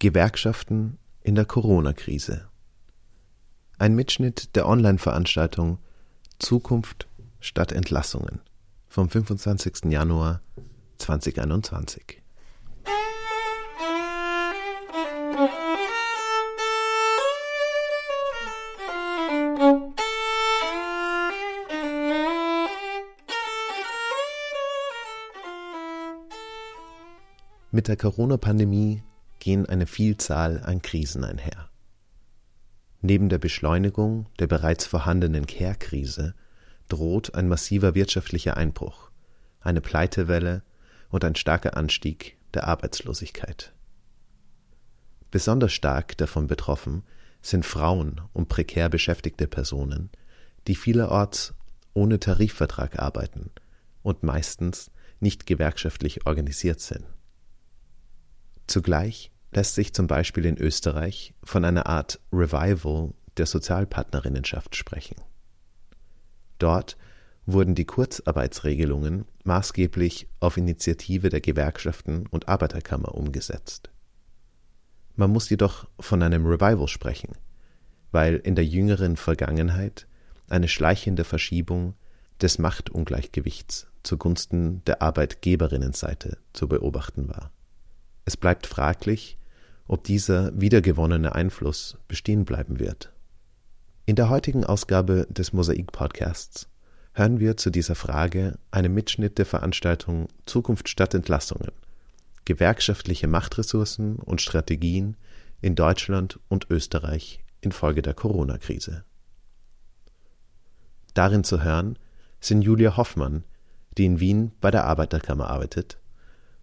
Gewerkschaften in der Corona-Krise. Ein Mitschnitt der Online-Veranstaltung Zukunft statt Entlassungen vom 25. Januar 2021. Mit der Corona-Pandemie gehen eine Vielzahl an Krisen einher. Neben der Beschleunigung der bereits vorhandenen Care-Krise droht ein massiver wirtschaftlicher Einbruch, eine Pleitewelle und ein starker Anstieg der Arbeitslosigkeit. Besonders stark davon betroffen sind Frauen und prekär beschäftigte Personen, die vielerorts ohne Tarifvertrag arbeiten und meistens nicht gewerkschaftlich organisiert sind. Zugleich lässt sich zum Beispiel in Österreich von einer Art Revival der Sozialpartnerinnenschaft sprechen. Dort wurden die Kurzarbeitsregelungen maßgeblich auf Initiative der Gewerkschaften und Arbeiterkammer umgesetzt. Man muss jedoch von einem Revival sprechen, weil in der jüngeren Vergangenheit eine schleichende Verschiebung des Machtungleichgewichts zugunsten der Arbeitgeberinnenseite zu beobachten war. Es bleibt fraglich, ob dieser wiedergewonnene Einfluss bestehen bleiben wird. In der heutigen Ausgabe des Mosaik Podcasts hören wir zu dieser Frage einen Mitschnitt der Veranstaltung Zukunft statt Entlassungen Gewerkschaftliche Machtressourcen und Strategien in Deutschland und Österreich infolge der Corona-Krise. Darin zu hören sind Julia Hoffmann, die in Wien bei der Arbeiterkammer arbeitet,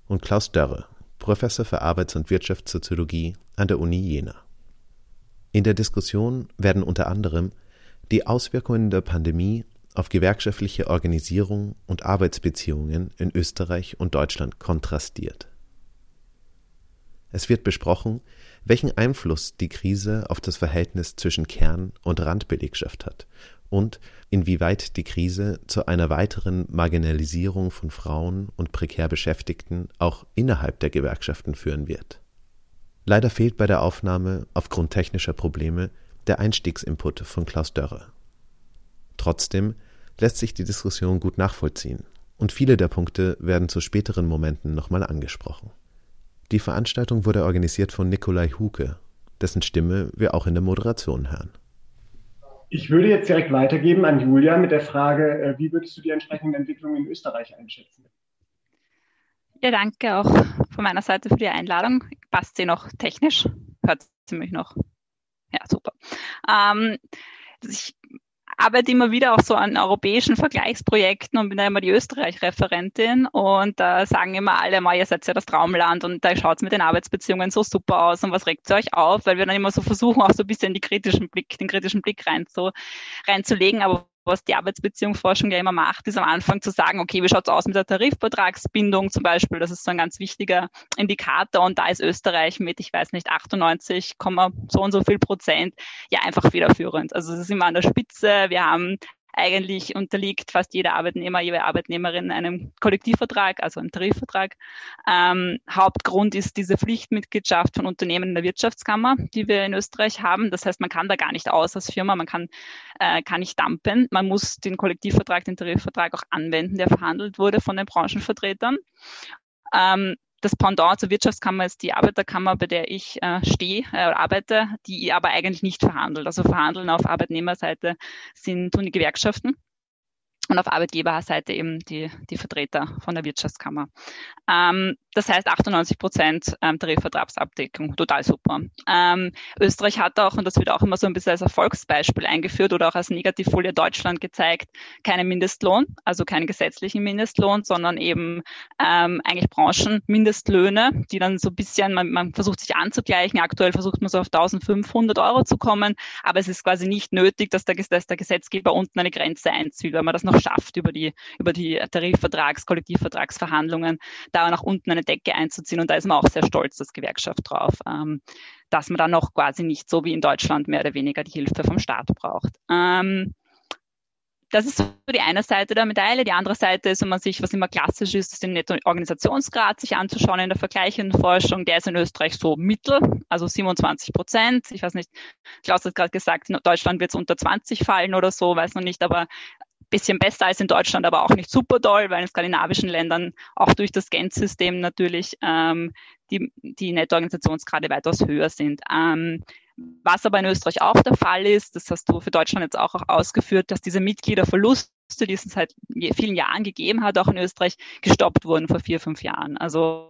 und Klaus Dörre, Professor für Arbeits- und Wirtschaftssoziologie an der Uni Jena. In der Diskussion werden unter anderem die Auswirkungen der Pandemie auf gewerkschaftliche Organisierung und Arbeitsbeziehungen in Österreich und Deutschland kontrastiert. Es wird besprochen, welchen Einfluss die Krise auf das Verhältnis zwischen Kern- und Randbelegschaft hat und inwieweit die Krise zu einer weiteren Marginalisierung von Frauen und prekär Beschäftigten auch innerhalb der Gewerkschaften führen wird. Leider fehlt bei der Aufnahme aufgrund technischer Probleme der Einstiegsinput von Klaus Dörre. Trotzdem lässt sich die Diskussion gut nachvollziehen und viele der Punkte werden zu späteren Momenten nochmal angesprochen. Die Veranstaltung wurde organisiert von Nikolai Huke, dessen Stimme wir auch in der Moderation hören. Ich würde jetzt direkt weitergeben an Julia mit der Frage, äh, wie würdest du die entsprechenden Entwicklungen in Österreich einschätzen? Ja, danke auch von meiner Seite für die Einladung. Passt sie noch technisch? Hört sie mich noch? Ja, super. Ähm, ich arbeite immer wieder auch so an europäischen Vergleichsprojekten und bin da immer die Österreich-Referentin und da sagen immer alle, ihr seid ja das Traumland und da schaut es mit den Arbeitsbeziehungen so super aus und was regt euch auf, weil wir dann immer so versuchen, auch so ein bisschen die kritischen Blick, den kritischen Blick rein zu, reinzulegen, aber was die Arbeitsbeziehungsforschung ja immer macht, ist am Anfang zu sagen, okay, wie schaut es aus mit der Tarifvertragsbindung zum Beispiel? Das ist so ein ganz wichtiger Indikator und da ist Österreich mit, ich weiß nicht, 98, so und so viel Prozent ja einfach federführend. Also es ist immer an der Spitze. Wir haben eigentlich unterliegt fast jeder Arbeitnehmer, jede Arbeitnehmerin einem Kollektivvertrag, also einem Tarifvertrag. Ähm, Hauptgrund ist diese Pflichtmitgliedschaft von Unternehmen in der Wirtschaftskammer, die wir in Österreich haben. Das heißt, man kann da gar nicht aus als Firma, man kann, äh, kann nicht dumpen. Man muss den Kollektivvertrag, den Tarifvertrag auch anwenden, der verhandelt wurde von den Branchenvertretern. Ähm, das Pendant zur Wirtschaftskammer ist die Arbeiterkammer, bei der ich äh, stehe äh, arbeite, die aber eigentlich nicht verhandelt. Also verhandeln auf Arbeitnehmerseite sind tun die Gewerkschaften und auf Arbeitgeberseite eben die, die Vertreter von der Wirtschaftskammer. Ähm, das heißt 98 Prozent ähm, Tarifvertragsabdeckung, total super. Ähm, Österreich hat auch, und das wird auch immer so ein bisschen als Erfolgsbeispiel eingeführt oder auch als Negativfolie Deutschland gezeigt, keinen Mindestlohn, also keinen gesetzlichen Mindestlohn, sondern eben ähm, eigentlich Branchenmindestlöhne, die dann so ein bisschen, man, man versucht sich anzugleichen. Aktuell versucht man so auf 1500 Euro zu kommen, aber es ist quasi nicht nötig, dass der, dass der Gesetzgeber unten eine Grenze einzieht, weil man das noch schafft, über die, über die Tarifvertrags-, Kollektivvertragsverhandlungen da nach unten eine Decke einzuziehen. Und da ist man auch sehr stolz als Gewerkschaft drauf, ähm, dass man dann noch quasi nicht so wie in Deutschland mehr oder weniger die Hilfe vom Staat braucht. Ähm, das ist so die eine Seite der Medaille. Die andere Seite ist, wenn man sich, was immer klassisch ist, ist den Netto-Organisationsgrad sich anzuschauen in der vergleichenden Forschung. Der ist in Österreich so mittel, also 27 Prozent. Ich weiß nicht, Klaus hat gerade gesagt, in Deutschland wird es unter 20 fallen oder so, weiß noch nicht, aber bisschen besser als in Deutschland, aber auch nicht super doll, weil in skandinavischen Ländern auch durch das Gent-System natürlich ähm, die, die Nettoorganisationsgrade weitaus höher sind. Ähm, was aber in Österreich auch der Fall ist, das hast du für Deutschland jetzt auch, ausgeführt, dass diese Mitgliederverluste, die es seit vielen Jahren gegeben hat, auch in Österreich gestoppt wurden vor vier, fünf Jahren. Also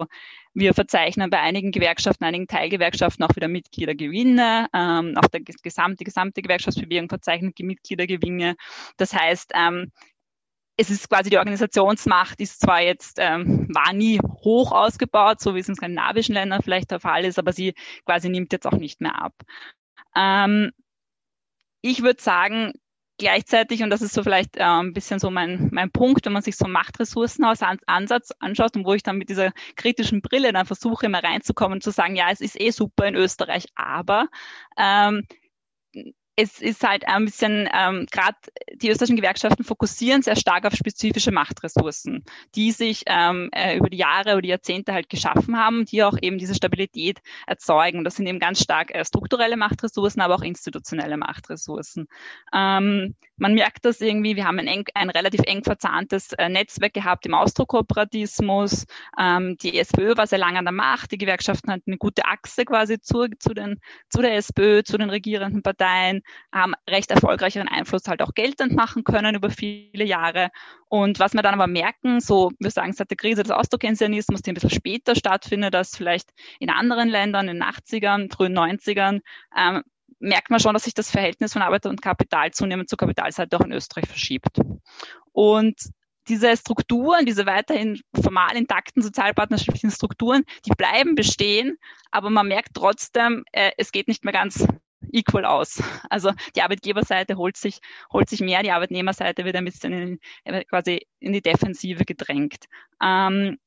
wir verzeichnen bei einigen Gewerkschaften, einigen Teilgewerkschaften auch wieder Mitgliedergewinne. Ähm, auch der gesamte, gesamte Gewerkschaftsbewegung verzeichnet Mitgliedergewinne. Das heißt, ähm, es ist quasi die Organisationsmacht ist zwar jetzt, ähm, war nie hoch ausgebaut, so wie es in skandinavischen Ländern vielleicht der Fall ist, aber sie quasi nimmt jetzt auch nicht mehr ab. Ähm, ich würde sagen, gleichzeitig, und das ist so vielleicht äh, ein bisschen so mein, mein Punkt, wenn man sich so Machtressourcenansatz anschaut und wo ich dann mit dieser kritischen Brille dann versuche, immer reinzukommen und zu sagen, ja, es ist eh super in Österreich, aber ähm, es ist halt ein bisschen, ähm, gerade die österreichischen Gewerkschaften fokussieren sehr stark auf spezifische Machtressourcen, die sich ähm, äh, über die Jahre oder die Jahrzehnte halt geschaffen haben, die auch eben diese Stabilität erzeugen. Das sind eben ganz stark äh, strukturelle Machtressourcen, aber auch institutionelle Machtressourcen. Ähm, man merkt das irgendwie, wir haben ein, eng, ein relativ eng verzahntes äh, Netzwerk gehabt im Austrokooperatismus. Ähm, die SPÖ war sehr lange an der Macht, die Gewerkschaften hatten eine gute Achse quasi zu, zu, den, zu der SPÖ, zu den regierenden Parteien haben recht erfolgreicheren Einfluss halt auch geltend machen können über viele Jahre. Und was wir dann aber merken, so wir sagen seit der Krise des Austrokeynesianismus, die ein bisschen später stattfindet als vielleicht in anderen Ländern, in den 80ern, frühen 90ern, ähm, merkt man schon, dass sich das Verhältnis von Arbeit und Kapital zunehmend zur Kapitalseite auch in Österreich verschiebt. Und diese Strukturen, diese weiterhin formal intakten sozialpartnerschaftlichen Strukturen, die bleiben bestehen, aber man merkt trotzdem, äh, es geht nicht mehr ganz equal aus. Also die Arbeitgeberseite holt sich, holt sich mehr, die Arbeitnehmerseite wird ein bisschen in, äh, quasi in die Defensive gedrängt. Ähm,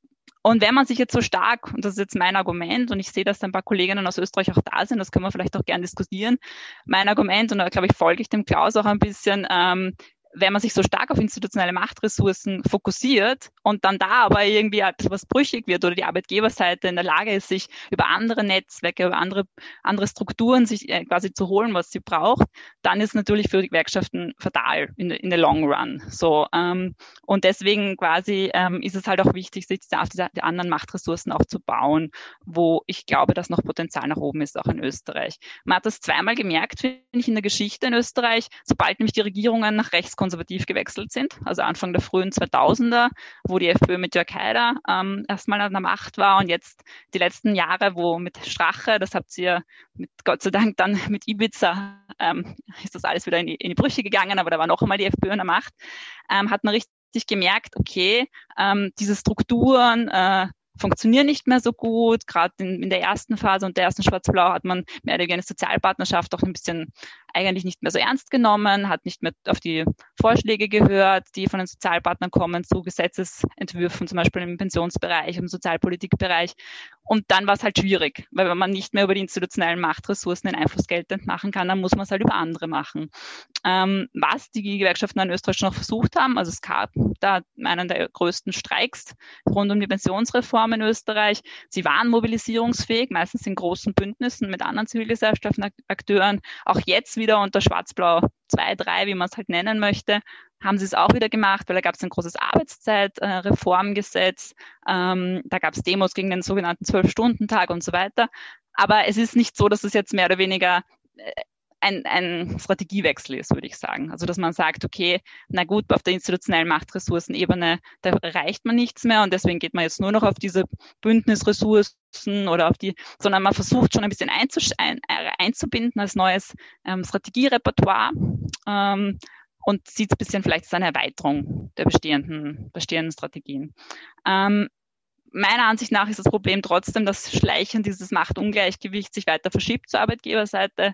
und wenn man sich jetzt so stark, und das ist jetzt mein Argument, und ich sehe, dass ein paar Kolleginnen aus Österreich auch da sind, das können wir vielleicht auch gern diskutieren. Mein Argument, und da glaube ich, folge ich dem Klaus auch ein bisschen, ähm, wenn man sich so stark auf institutionelle Machtressourcen fokussiert und dann da aber irgendwie etwas brüchig wird oder die Arbeitgeberseite in der Lage ist, sich über andere Netzwerke, über andere, andere Strukturen sich äh, quasi zu holen, was sie braucht, dann ist natürlich für die Gewerkschaften fatal in, in the long run. So, ähm, und deswegen quasi ähm, ist es halt auch wichtig, sich auf diese die anderen Machtressourcen auch zu bauen, wo ich glaube, dass noch Potenzial nach oben ist, auch in Österreich. Man hat das zweimal gemerkt, finde ich, in der Geschichte in Österreich, sobald nämlich die Regierungen nach rechts konservativ gewechselt sind, also Anfang der frühen 2000er, wo die FPÖ mit Jörg Haider ähm, erstmal an der Macht war und jetzt die letzten Jahre, wo mit Strache, das habt ihr mit Gott sei Dank dann mit Ibiza, ähm, ist das alles wieder in die, in die Brüche gegangen, aber da war noch einmal die FPÖ an der Macht, ähm, hat man richtig gemerkt, okay, ähm, diese Strukturen, äh, funktionieren nicht mehr so gut. Gerade in, in, der ersten Phase und der ersten Schwarz-Blau hat man mehr oder weniger eine Sozialpartnerschaft auch ein bisschen eigentlich nicht mehr so ernst genommen, hat nicht mehr auf die Vorschläge gehört, die von den Sozialpartnern kommen zu Gesetzesentwürfen, zum Beispiel im Pensionsbereich, im Sozialpolitikbereich. Und dann war es halt schwierig, weil wenn man nicht mehr über die institutionellen Machtressourcen den Einfluss geltend machen kann, dann muss man es halt über andere machen. Ähm, was die Gewerkschaften in Österreich schon noch versucht haben, also es gab da einen der größten Streiks rund um die Pensionsreform in Österreich. Sie waren mobilisierungsfähig, meistens in großen Bündnissen mit anderen Zivilgesellschaften, Akteuren. Auch jetzt wieder unter Schwarz-Blau 2, 3, wie man es halt nennen möchte, haben sie es auch wieder gemacht, weil da gab es ein großes Arbeitszeitreformgesetz, ähm, da gab es Demos gegen den sogenannten Zwölf-Stunden-Tag und so weiter. Aber es ist nicht so, dass es jetzt mehr oder weniger äh, ein, ein Strategiewechsel ist, würde ich sagen. Also dass man sagt, okay, na gut, auf der institutionellen Machtressourcenebene, da reicht man nichts mehr und deswegen geht man jetzt nur noch auf diese Bündnisressourcen oder auf die, sondern man versucht schon ein bisschen ein, äh, einzubinden als neues ähm, Strategierepertoire. Ähm, und sieht ein bisschen vielleicht als eine Erweiterung der bestehenden, bestehenden Strategien. Ähm, meiner Ansicht nach ist das Problem trotzdem, dass Schleichen dieses Machtungleichgewicht sich weiter verschiebt zur Arbeitgeberseite,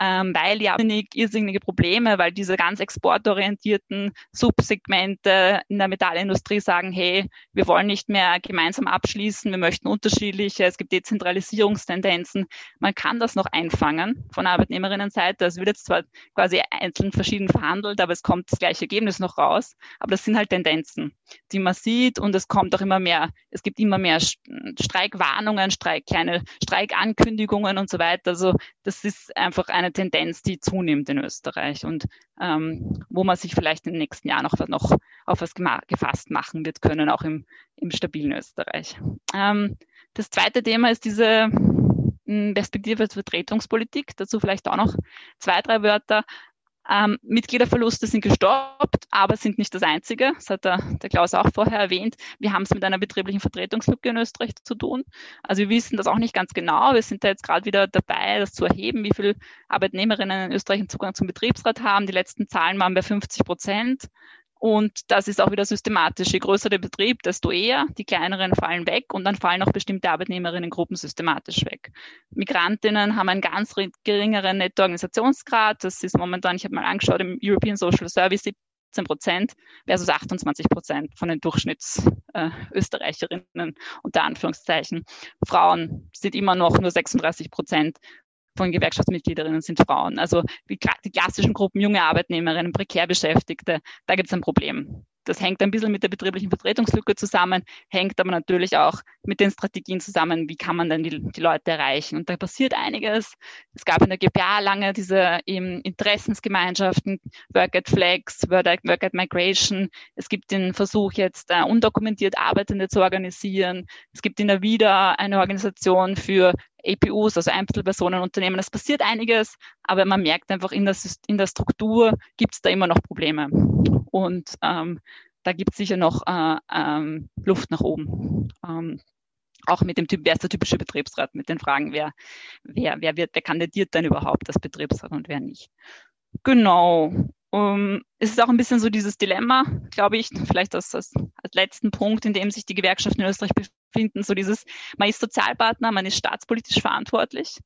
ähm, weil ja irrsinnige Probleme, weil diese ganz exportorientierten Subsegmente in der Metallindustrie sagen, hey, wir wollen nicht mehr gemeinsam abschließen, wir möchten unterschiedliche, es gibt Dezentralisierungstendenzen. Man kann das noch einfangen von Arbeitnehmerinnenseite. Es wird jetzt zwar quasi einzeln verschieden verhandelt, aber es kommt das gleiche Ergebnis noch raus. Aber das sind halt Tendenzen, die man sieht und es kommt auch immer mehr. Es gibt immer mehr Streikwarnungen, Streik, kleine Streikankündigungen und so weiter. Also das ist einfach eine Tendenz, die zunimmt in Österreich und ähm, wo man sich vielleicht im nächsten Jahr noch, noch auf was gefasst machen wird können, auch im, im stabilen Österreich. Ähm, das zweite Thema ist diese hm, Perspektive Vertretungspolitik. Dazu vielleicht auch noch zwei, drei Wörter. Ähm, Mitgliederverluste sind gestoppt, aber sind nicht das einzige. Das hat der, der Klaus auch vorher erwähnt. Wir haben es mit einer betrieblichen Vertretungslücke in Österreich zu tun. Also wir wissen das auch nicht ganz genau. Wir sind da jetzt gerade wieder dabei, das zu erheben, wie viele Arbeitnehmerinnen in Österreich einen Zugang zum Betriebsrat haben. Die letzten Zahlen waren bei 50 Prozent. Und das ist auch wieder systematisch. Je größer der Betrieb, desto eher. Die kleineren fallen weg und dann fallen auch bestimmte Arbeitnehmerinnengruppen systematisch weg. Migrantinnen haben einen ganz geringeren Nettoorganisationsgrad. Das ist momentan, ich habe mal angeschaut, im European Social Service 17 Prozent versus 28 Prozent von den Durchschnittsösterreicherinnen äh, unter Anführungszeichen. Frauen sind immer noch nur 36 Prozent von Gewerkschaftsmitgliederinnen sind Frauen. Also die, die klassischen Gruppen junge Arbeitnehmerinnen, prekär Beschäftigte, da gibt es ein Problem. Das hängt ein bisschen mit der betrieblichen Vertretungslücke zusammen, hängt aber natürlich auch mit den Strategien zusammen, wie kann man denn die, die Leute erreichen. Und da passiert einiges. Es gab in der GPA lange diese eben Interessensgemeinschaften, Work at Flex, Work at, Migration. Es gibt den Versuch jetzt, uh, undokumentiert Arbeitende zu organisieren. Es gibt in der WIDA eine Organisation für APUs, also Einzelpersonenunternehmen. Es passiert einiges, aber man merkt einfach, in der, in der Struktur gibt es da immer noch Probleme. Und ähm, da gibt es sicher noch äh, ähm, Luft nach oben. Ähm, auch mit dem Typ, wer ist der typische Betriebsrat, mit den Fragen, wer, wer, wer wird, wer kandidiert denn überhaupt als Betriebsrat und wer nicht. Genau. Um, es ist auch ein bisschen so dieses Dilemma, glaube ich, vielleicht als, als, als letzten Punkt, in dem sich die Gewerkschaften in Österreich befinden, so dieses, man ist Sozialpartner, man ist staatspolitisch verantwortlich,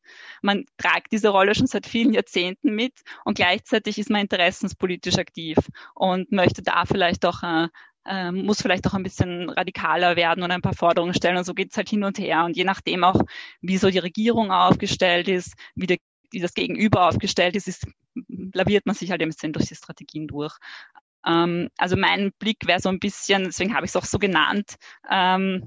man tragt diese Rolle schon seit vielen Jahrzehnten mit und gleichzeitig ist man interessenspolitisch aktiv und möchte da vielleicht auch äh, äh, muss vielleicht auch ein bisschen radikaler werden und ein paar Forderungen stellen. Und so geht's halt hin und her. Und je nachdem auch, wie so die Regierung aufgestellt ist, wie, der, wie das Gegenüber aufgestellt ist, ist laviert man sich halt ein bisschen durch die Strategien durch. Ähm, also mein Blick wäre so ein bisschen, deswegen habe ich es auch so genannt, ähm,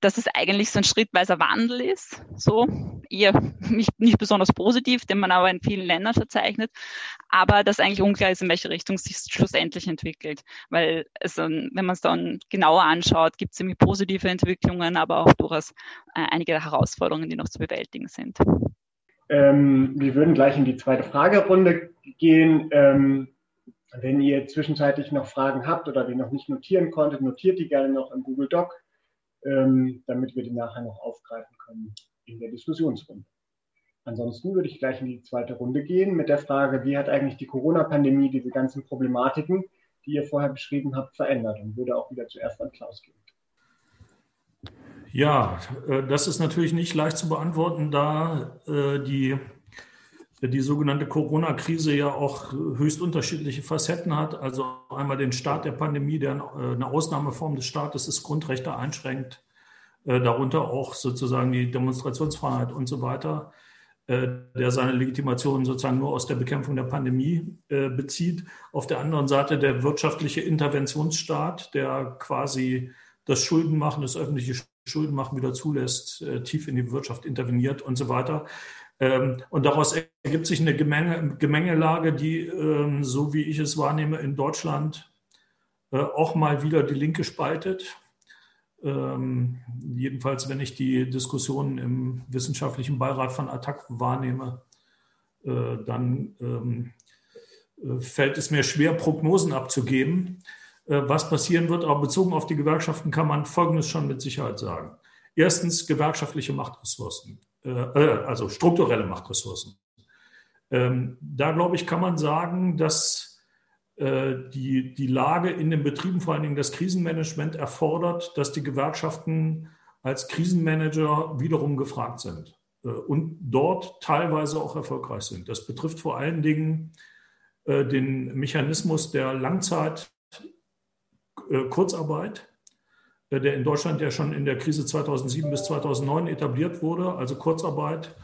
dass es eigentlich so ein schrittweiser Wandel ist, so eher nicht, nicht besonders positiv, den man aber in vielen Ländern verzeichnet, aber dass eigentlich unklar ist, in welche Richtung sich schlussendlich entwickelt, weil es, wenn man es dann genauer anschaut, gibt es ziemlich positive Entwicklungen, aber auch durchaus äh, einige Herausforderungen, die noch zu bewältigen sind. Ähm, wir würden gleich in die zweite Fragerunde gehen. Ähm, wenn ihr zwischenzeitlich noch Fragen habt oder die noch nicht notieren konntet, notiert die gerne noch im Google Doc, ähm, damit wir die nachher noch aufgreifen können in der Diskussionsrunde. Ansonsten würde ich gleich in die zweite Runde gehen mit der Frage, wie hat eigentlich die Corona-Pandemie diese ganzen Problematiken, die ihr vorher beschrieben habt, verändert? Und würde auch wieder zuerst an Klaus gehen. Ja, äh, das ist natürlich nicht leicht zu beantworten, da äh, die, die sogenannte Corona-Krise ja auch höchst unterschiedliche Facetten hat. Also einmal den Start der Pandemie, der äh, eine Ausnahmeform des Staates ist, Grundrechte einschränkt, darunter auch sozusagen die Demonstrationsfreiheit und so weiter, der seine Legitimation sozusagen nur aus der Bekämpfung der Pandemie bezieht. Auf der anderen Seite der wirtschaftliche Interventionsstaat, der quasi das Schuldenmachen, das öffentliche Schulden machen wieder zulässt, äh, tief in die Wirtschaft interveniert und so weiter. Ähm, und daraus ergibt sich eine Gemenge, Gemengelage, die, ähm, so wie ich es wahrnehme, in Deutschland äh, auch mal wieder die Linke spaltet. Ähm, jedenfalls, wenn ich die Diskussionen im wissenschaftlichen Beirat von Attac wahrnehme, äh, dann äh, fällt es mir schwer, Prognosen abzugeben. Was passieren wird. Aber bezogen auf die Gewerkschaften kann man Folgendes schon mit Sicherheit sagen. Erstens gewerkschaftliche Machtressourcen, äh, äh, also strukturelle Machtressourcen. Ähm, da glaube ich, kann man sagen, dass die, die Lage in den Betrieben, vor allen Dingen das Krisenmanagement, erfordert, dass die Gewerkschaften als Krisenmanager wiederum gefragt sind äh, und dort teilweise auch erfolgreich sind. Das betrifft vor allen Dingen äh, den Mechanismus der Langzeit Kurzarbeit, der in Deutschland ja schon in der Krise 2007 bis 2009 etabliert wurde, also Kurzarbeit,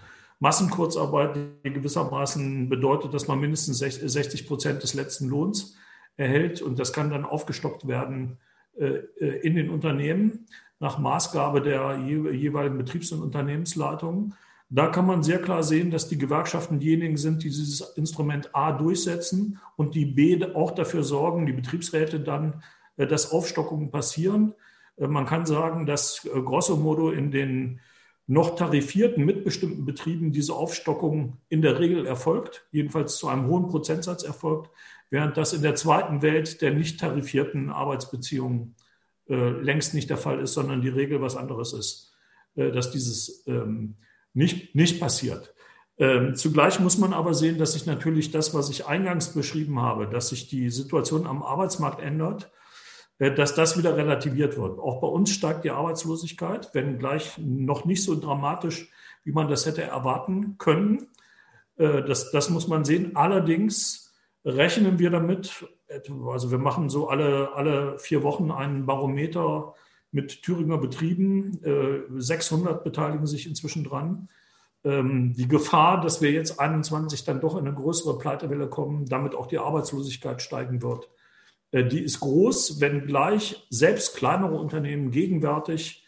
Massenkurzarbeit, die gewissermaßen bedeutet, dass man mindestens 60 Prozent des letzten Lohns erhält und das kann dann aufgestockt werden in den Unternehmen nach Maßgabe der jeweiligen Betriebs- und Unternehmensleitungen. Da kann man sehr klar sehen, dass die Gewerkschaften diejenigen sind, die dieses Instrument A durchsetzen und die B auch dafür sorgen, die Betriebsräte dann, äh, dass Aufstockungen passieren. Äh, man kann sagen, dass äh, grosso modo in den noch tarifierten, mitbestimmten Betrieben diese Aufstockung in der Regel erfolgt, jedenfalls zu einem hohen Prozentsatz erfolgt, während das in der zweiten Welt der nicht tarifierten Arbeitsbeziehungen äh, längst nicht der Fall ist, sondern die Regel was anderes ist, äh, dass dieses ähm, nicht, nicht passiert. Ähm, zugleich muss man aber sehen, dass sich natürlich das, was ich eingangs beschrieben habe, dass sich die Situation am Arbeitsmarkt ändert, dass das wieder relativiert wird. Auch bei uns steigt die Arbeitslosigkeit, wenn gleich noch nicht so dramatisch, wie man das hätte erwarten können. Äh, das, das muss man sehen. Allerdings rechnen wir damit, also wir machen so alle, alle vier Wochen einen Barometer mit Thüringer Betrieben. 600 äh, beteiligen sich inzwischen dran. Ähm, die Gefahr, dass wir jetzt 21 dann doch in eine größere Pleitewelle kommen, damit auch die Arbeitslosigkeit steigen wird, äh, die ist groß, wenngleich selbst kleinere Unternehmen gegenwärtig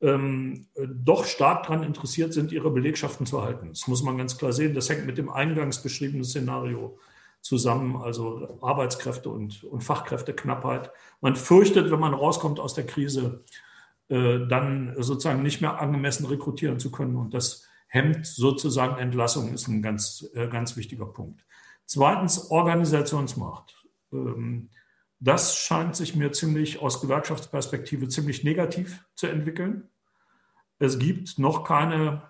ähm, doch stark daran interessiert sind, ihre Belegschaften zu halten. Das muss man ganz klar sehen. Das hängt mit dem eingangs beschriebenen Szenario zusammen, also Arbeitskräfte und, und Fachkräfteknappheit. Man fürchtet, wenn man rauskommt aus der Krise, äh, dann sozusagen nicht mehr angemessen rekrutieren zu können. Und das hemmt sozusagen Entlassung, ist ein ganz, äh, ganz wichtiger Punkt. Zweitens, Organisationsmacht. Ähm, das scheint sich mir ziemlich aus Gewerkschaftsperspektive ziemlich negativ zu entwickeln. Es gibt noch keine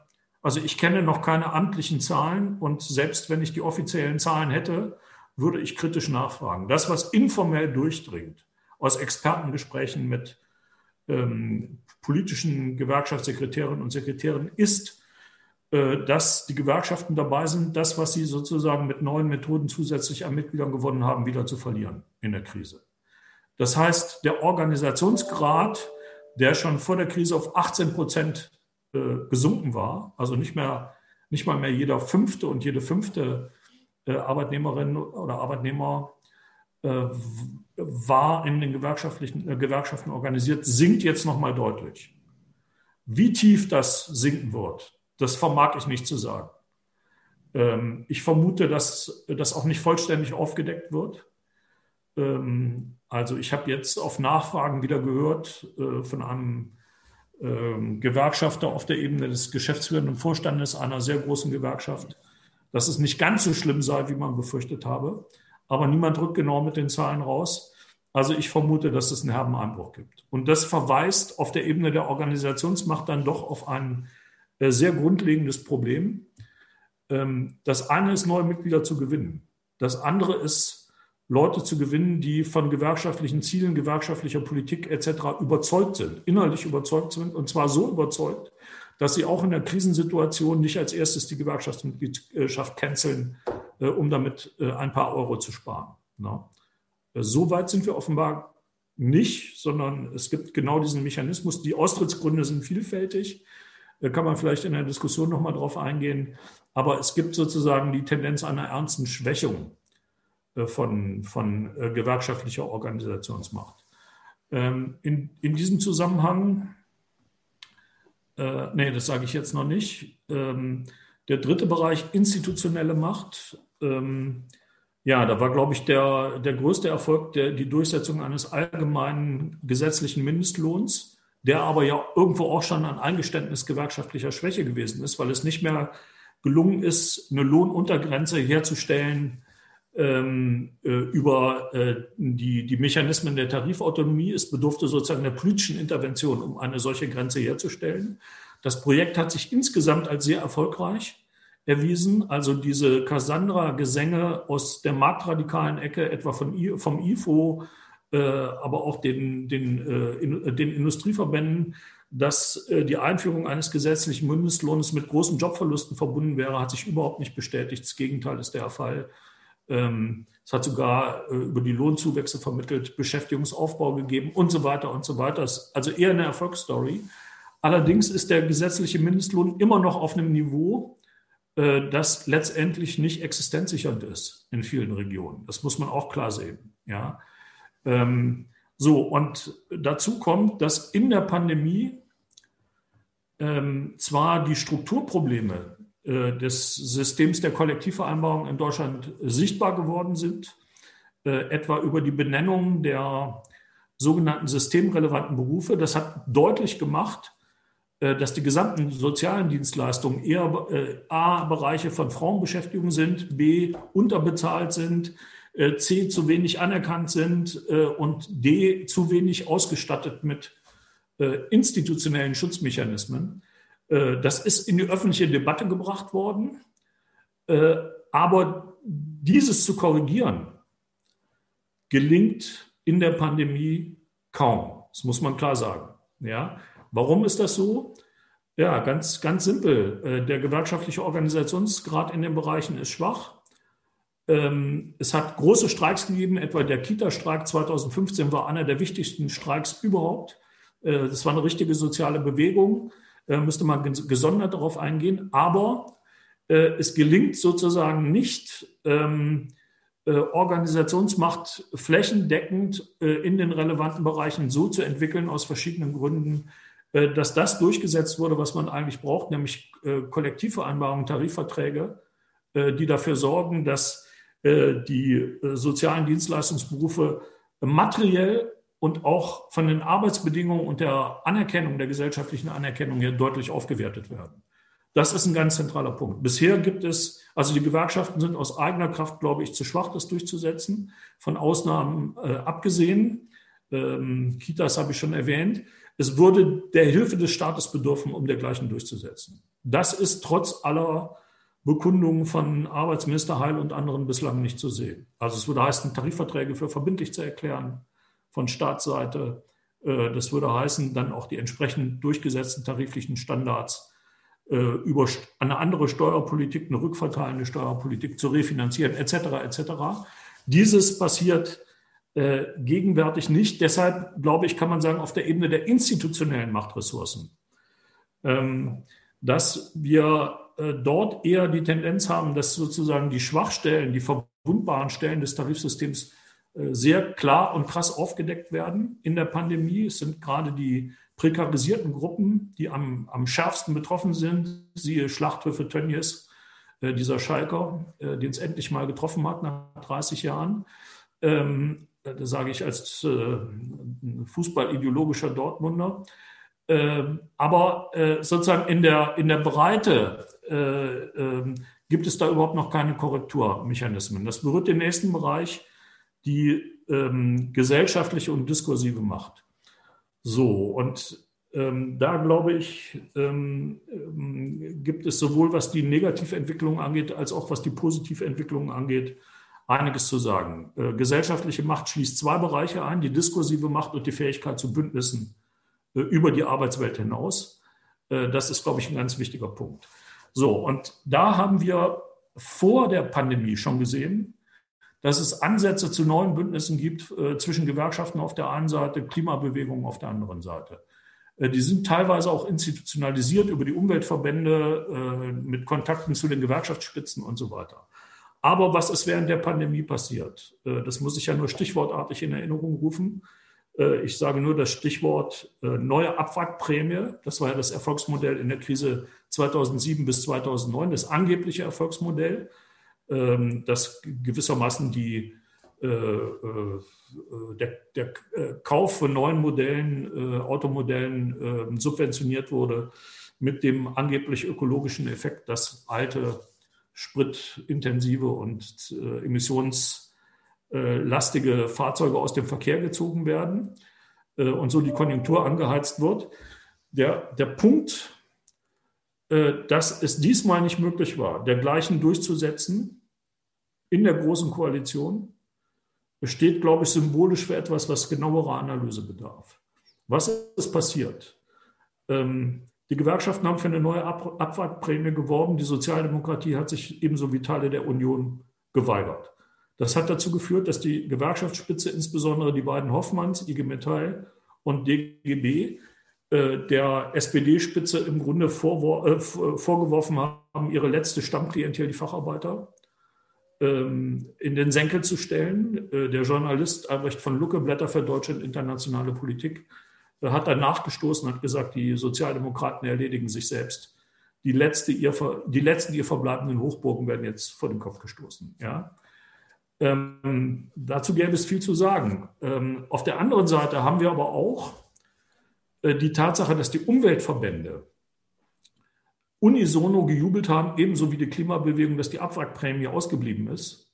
also ich kenne noch keine amtlichen Zahlen und selbst wenn ich die offiziellen Zahlen hätte, würde ich kritisch nachfragen. Das, was informell durchdringt aus Expertengesprächen mit ähm, politischen Gewerkschaftssekretärinnen und Sekretären, ist, dass die Gewerkschaften dabei sind, das, was sie sozusagen mit neuen Methoden zusätzlich an Mitgliedern gewonnen haben, wieder zu verlieren in der Krise. Das heißt, der Organisationsgrad, der schon vor der Krise auf 18 Prozent äh, gesunken war, also nicht mehr, nicht mal mehr jeder fünfte und jede fünfte äh, Arbeitnehmerin oder Arbeitnehmer äh, war in den gewerkschaftlichen Gewerkschaften organisiert, sinkt jetzt nochmal deutlich. Wie tief das sinken wird, das vermag ich nicht zu sagen. Ähm, ich vermute, dass das auch nicht vollständig aufgedeckt wird. Ähm, also ich habe jetzt auf Nachfragen wieder gehört von einem ähm, Gewerkschafter auf der Ebene des geschäftsführenden Vorstandes einer sehr großen Gewerkschaft, dass es nicht ganz so schlimm sei, wie man befürchtet habe. Aber niemand rückt genau mit den Zahlen raus. Also ich vermute, dass es einen herben Einbruch gibt. Und das verweist auf der Ebene der Organisationsmacht dann doch auf ein äh, sehr grundlegendes Problem. Ähm, das eine ist, neue Mitglieder zu gewinnen. Das andere ist, Leute zu gewinnen, die von gewerkschaftlichen Zielen, gewerkschaftlicher Politik etc. überzeugt sind, innerlich überzeugt sind und zwar so überzeugt, dass sie auch in der Krisensituation nicht als erstes die Gewerkschaftsmitgliedschaft canceln, äh, um damit äh, ein paar Euro zu sparen. Äh, so weit sind wir offenbar nicht, sondern es gibt genau diesen Mechanismus. Die Austrittsgründe sind vielfältig. Da kann man vielleicht in der Diskussion nochmal drauf eingehen. Aber es gibt sozusagen die Tendenz einer ernsten Schwächung äh, von, von äh, gewerkschaftlicher Organisationsmacht. Ähm, in, in diesem Zusammenhang, äh, nee, das sage ich jetzt noch nicht, ähm, der dritte Bereich, institutionelle Macht. Ähm, ja, da war, glaube ich, der, der größte Erfolg der, die Durchsetzung eines allgemeinen gesetzlichen Mindestlohns, der aber ja irgendwo auch schon ein Eingeständnis gewerkschaftlicher Schwäche gewesen ist, weil es nicht mehr gelungen ist, eine Lohnuntergrenze herzustellen, ähm, äh, über äh, die, die Mechanismen der Tarifautonomie. Es bedurfte sozusagen der politischen Intervention, um eine solche Grenze herzustellen. Das Projekt hat sich insgesamt als sehr erfolgreich erwiesen. Also diese Cassandra-Gesänge aus der marktradikalen Ecke, etwa von, vom IFO, aber auch den, den, äh, in, den Industrieverbänden, dass äh, die Einführung eines gesetzlichen Mindestlohnes mit großen Jobverlusten verbunden wäre, hat sich überhaupt nicht bestätigt. Das Gegenteil ist der Fall. Ähm, es hat sogar äh, über die Lohnzuwächse vermittelt, Beschäftigungsaufbau gegeben und so weiter und so weiter. Also eher eine Erfolgsstory. Allerdings ist der gesetzliche Mindestlohn immer noch auf einem Niveau, äh, das letztendlich nicht existenzsichernd ist in vielen Regionen. Das muss man auch klar sehen. Ja. Ähm, so, und dazu kommt, dass in der Pandemie ähm, zwar die Strukturprobleme äh, des Systems der Kollektivvereinbarung in Deutschland sichtbar geworden sind, äh, etwa über die Benennung der sogenannten systemrelevanten Berufe. Das hat deutlich gemacht, äh, dass die gesamten sozialen Dienstleistungen eher äh, A, Bereiche von Frauenbeschäftigung sind, B, unterbezahlt sind, C, zu wenig anerkannt sind äh, und D, zu wenig ausgestattet mit äh, institutionellen Schutzmechanismen. Äh, das ist in die öffentliche Debatte gebracht worden. aber dieses zu korrigieren, gelingt in der Pandemie kaum. Das muss man klar sagen. Ja, Warum ist das so? Ja, ganz, ganz simpel. Äh, der gewerkschaftliche Organisationsgrad in den Bereichen ist schwach. Ähm, es hat große Streiks gegeben, etwa der Kita-Streik 2015 war einer der wichtigsten Streiks überhaupt. Äh, das war eine richtige soziale Bewegung, da müsste man gesondert darauf eingehen. Aber äh, es gelingt sozusagen nicht, ähm, Organisationsmacht flächendeckend in den relevanten Bereichen so zu entwickeln, aus verschiedenen Gründen, äh, dass das durchgesetzt wurde, was man eigentlich braucht, nämlich äh, Kollektivvereinbarungen, Tarifverträge, äh, die dafür sorgen, dass die sozialen Dienstleistungsberufe materiell und auch von den Arbeitsbedingungen und der Anerkennung, der gesellschaftlichen Anerkennung her deutlich aufgewertet werden. Das ist ein ganz zentraler Punkt. Bisher gibt es, also die Gewerkschaften sind aus eigener Kraft, glaube ich, zu schwach, das durchzusetzen, von Ausnahmen äh, abgesehen. Ähm, Kitas habe ich schon erwähnt. Es würde der Hilfe des Staates bedürfen, um dergleichen durchzusetzen. Das ist trotz aller Bekundungen von Arbeitsminister Heil und anderen bislang nicht zu sehen. Also es würde heißen, Tarifverträge für verbindlich zu erklären von Staatsseite. Äh, das würde heißen, dann auch die entsprechend durchgesetzten tariflichen Standards äh, über eine andere Steuerpolitik, eine rückverteilende Steuerpolitik zu refinanzieren, etc. etc. Dieses passiert äh, gegenwärtig nicht. Deshalb, glaube ich, kann man sagen, auf der Ebene der institutionellen Machtressourcen, ähm, dass wir dort eher die Tendenz haben, dass sozusagen die Schwachstellen, die verwundbaren Stellen des Tarifsystems äh, sehr klar und krass aufgedeckt werden in der Pandemie. Es sind gerade die prekarisierten Gruppen, die am, am schärfsten betroffen sind. Siehe Schlachthöfe Tönnies, äh, dieser Schalker, äh, den es endlich mal getroffen hat nach 30 Jahren. Ähm, das sage ich als äh, fußballideologischer Dortmunder. Ähm, aber äh, sozusagen in der, in der Breite äh, gibt es da überhaupt noch keine Korrekturmechanismen. Das berührt den nächsten Bereich, die ähm, gesellschaftliche und diskursive Macht. So, und ähm, da glaube ich, ähm, ähm, gibt es sowohl was die negative Entwicklung angeht, als auch was die positive Entwicklung angeht, einiges zu sagen. Äh, gesellschaftliche Macht schließt zwei Bereiche ein, die diskursive Macht und die Fähigkeit zu Bündnissen äh, über die Arbeitswelt hinaus. Äh, das ist, glaube ich, ein ganz wichtiger Punkt. So, und da haben wir vor der Pandemie schon gesehen, dass es Ansätze zu neuen Bündnissen gibt zwischen Gewerkschaften auf der einen Seite, Klimabewegungen auf der anderen Seite. Die sind teilweise auch institutionalisiert über die Umweltverbände mit Kontakten zu den Gewerkschaftsspitzen und so weiter. Aber was ist während der Pandemie passiert? Äh, das muss ich ja nur stichwortartig in Erinnerung rufen. Äh, ich sage nur das Stichwort äh, neue Abwrackprämie. Das war ja das Erfolgsmodell in der Krise 2007 bis 2009, das angebliche Erfolgsmodell, ähm, das gewissermaßen die, der, der Kauf von neuen Modellen, Automodellen ähm, subventioniert wurde mit dem angeblich ökologischen Effekt, dass alte spritintensive und äh, emissionslastige Fahrzeuge aus dem Verkehr gezogen werden äh, und so die Konjunktur angeheizt wird. Der, der Punkt, äh, dass es diesmal nicht möglich war, dergleichen durchzusetzen in der Großen Koalition, steht, glaube ich, symbolisch für etwas, was genauerer Analyse bedarf. Was ist passiert? Ähm, die Gewerkschaften haben für eine neue Ab Abwrackprämie geworben. Die Sozialdemokratie hat sich ebenso wie Teile der Union geweigert. Das hat dazu geführt, dass die Gewerkschaftsspitze, insbesondere die beiden Hoffmanns, IG Metall und DGB, äh, der SPD-Spitze im Grunde äh, vorgeworfen haben, ihre letzte Stammklientel, die Facharbeiter, ähm, in den Senkel zu stellen. Äh, der Journalist Albrecht von Lucke, Blätter für deutsche und internationale Politik, hat dann nachgestoßen und hat gesagt, die Sozialdemokraten erledigen sich selbst. Die, letzte, ihr, die letzten ihr verbleibenden Hochburgen werden jetzt vor den Kopf gestoßen. Ja? Ähm, dazu gäbe es viel zu sagen. Ähm, auf der anderen Seite haben wir aber auch äh, die Tatsache, dass die Umweltverbände unisono gejubelt haben, ebenso wie die Klimabewegung, dass die Abwrackprämie ausgeblieben ist,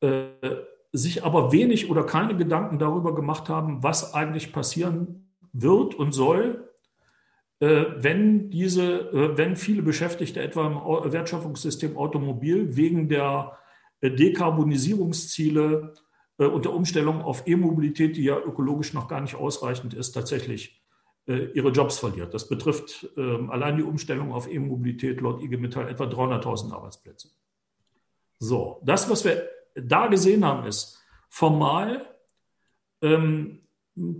äh, sich aber wenig oder keine Gedanken darüber gemacht haben, was eigentlich passieren wird und soll, äh, wenn diese, äh, wenn viele Beschäftigte etwa im Wertschöpfungssystem Automobil wegen der Dekarbonisierungsziele und der Umstellung auf E-Mobilität, die ja ökologisch noch gar nicht ausreichend ist, tatsächlich ihre Jobs verliert. Das betrifft ähm, allein die Umstellung auf E-Mobilität laut IG Metall etwa 300.000 Arbeitsplätze. So, das, was wir da gesehen haben, ist formal ähm,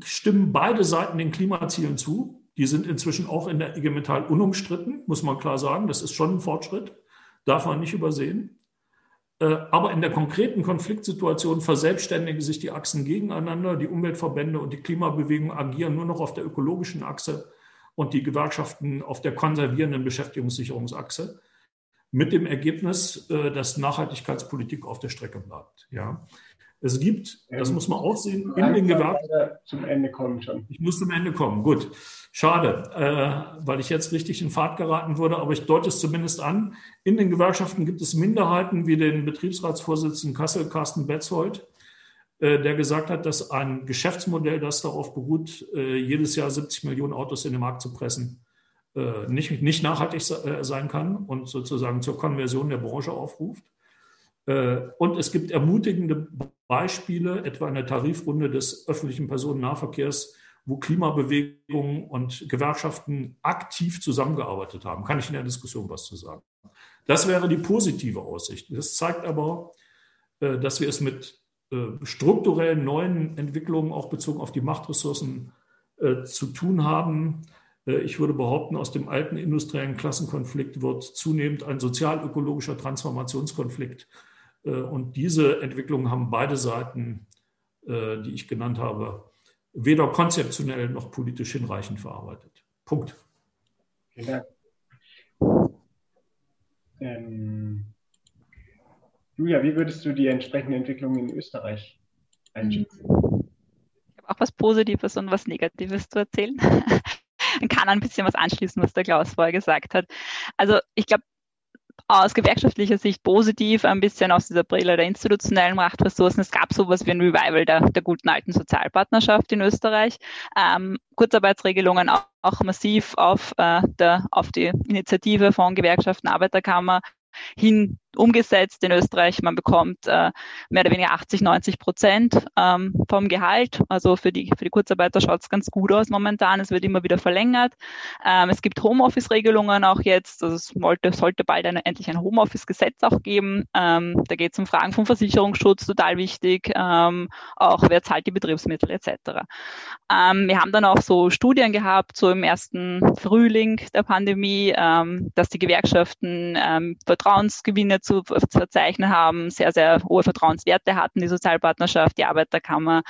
stimmen beide Seiten den Klimazielen zu. Die sind inzwischen auch in der IG Metall unumstritten, muss man klar sagen. Das ist schon ein Fortschritt, darf man nicht übersehen. Äh, aber in der konkreten Konfliktsituation verselbstständigen sich die Achsen gegeneinander. Die Umweltverbände und die Klimabewegung agieren nur noch auf der ökologischen Achse und die Gewerkschaften auf der konservierenden Beschäftigungssicherungsachse. Mit dem Ergebnis, äh, dass Nachhaltigkeitspolitik auf der Strecke bleibt. Ja. Es gibt, das ähm, muss man auch sehen, in den Gewerkschaften. Zum Ende kommen schon. Ich muss zum Ende kommen, gut. Schade, äh, weil ich jetzt richtig in Fahrt geraten wurde, aber ich deute es zumindest an. In den Gewerkschaften gibt es Minderheiten wie den Betriebsratsvorsitzenden Kassel, Carsten Betzold, äh, der gesagt hat, dass ein Geschäftsmodell, das darauf beruht, äh, jedes Jahr 70 Millionen Autos in den Markt zu pressen, äh, nicht, nicht nachhaltig äh, sein kann und sozusagen zur Konversion der Branche aufruft. Äh, und es gibt ermutigende Beispiele, etwa in der Tarifrunde des öffentlichen Personennahverkehrs, wo Klimabewegungen und Gewerkschaften aktiv zusammengearbeitet haben. Kann ich in der Diskussion was zu sagen? Das wäre die positive Aussicht. Das zeigt aber, äh, dass wir es mit äh, strukturellen neuen Entwicklungen, auch bezogen auf die Machtressourcen, zu tun haben. Ich würde behaupten, aus dem alten industriellen Klassenkonflikt wird zunehmend ein sozial-ökologischer Transformationskonflikt und diese Entwicklungen haben beide Seiten, äh, die ich genannt habe, weder konzeptionell noch politisch hinreichend verarbeitet. Punkt. Vielen Dank. Ähm, Julia, wie würdest du die entsprechende Entwicklung in Österreich einschätzen? Ich habe auch was Positives und was Negatives zu erzählen. Man kann ein bisschen was anschließen, was der Klaus vorher gesagt hat. Also ich glaube, aus gewerkschaftlicher Sicht positiv, ein bisschen aus dieser Brille der institutionellen Machtressourcen. Es gab sowas wie ein Revival der, der guten alten Sozialpartnerschaft in Österreich. Ähm, Kurzarbeitsregelungen auch, auch massiv auf, äh, der, auf die Initiative von Gewerkschaften, Arbeiterkammer hin umgesetzt in Österreich. Man bekommt äh, mehr oder weniger 80, 90 Prozent ähm, vom Gehalt. Also für die, für die Kurzarbeiter schaut es ganz gut aus momentan. Es wird immer wieder verlängert. Ähm, es gibt Homeoffice-Regelungen auch jetzt. Also es wollte, sollte bald eine, endlich ein Homeoffice-Gesetz auch geben. Ähm, da geht es um Fragen vom Versicherungsschutz, total wichtig. Ähm, auch wer zahlt die Betriebsmittel etc. Ähm, wir haben dann auch so Studien gehabt, so im ersten Frühling der Pandemie, ähm, dass die Gewerkschaften ähm, Vertrauensgewinne zu, verzeichnen haben, sehr, sehr hohe Vertrauenswerte hatten, die Sozialpartnerschaft, die Arbeiterkammer.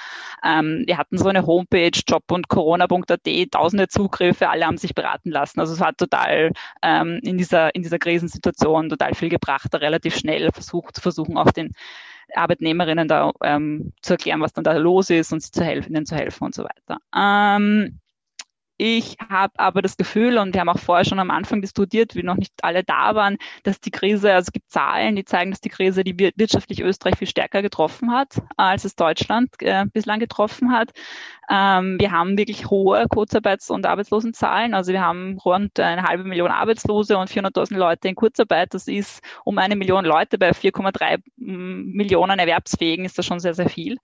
Ähm, wir hatten so eine Homepage, job- und corona.at, tausende Zugriffe, alle haben sich beraten lassen. Also es hat total ähm, in, dieser, in dieser Krisensituation total viel gebracht, da relativ schnell versucht, zu versuchen, auch den Arbeitnehmerinnen da ähm, zu erklären, was dann da los ist und sie zu helfen, ihnen zu helfen und so weiter. Ähm, ich habe aber das Gefühl, und wir haben auch vorher schon am Anfang diskutiert, wie noch nicht alle da waren, dass die Krise, also es gibt Zahlen, die zeigen, dass die Krise die wirtschaftlich Österreich viel stärker getroffen hat, als es Deutschland äh, bislang getroffen hat. Ähm, wir haben wirklich hohe Kurzarbeits- und Arbeitslosenzahlen. Also wir haben rund eine halbe Million Arbeitslose und 400.000 Leute in Kurzarbeit. Das ist um eine Million Leute bei 4,3 mm, Millionen Erwerbsfähigen ist das schon sehr, sehr viel.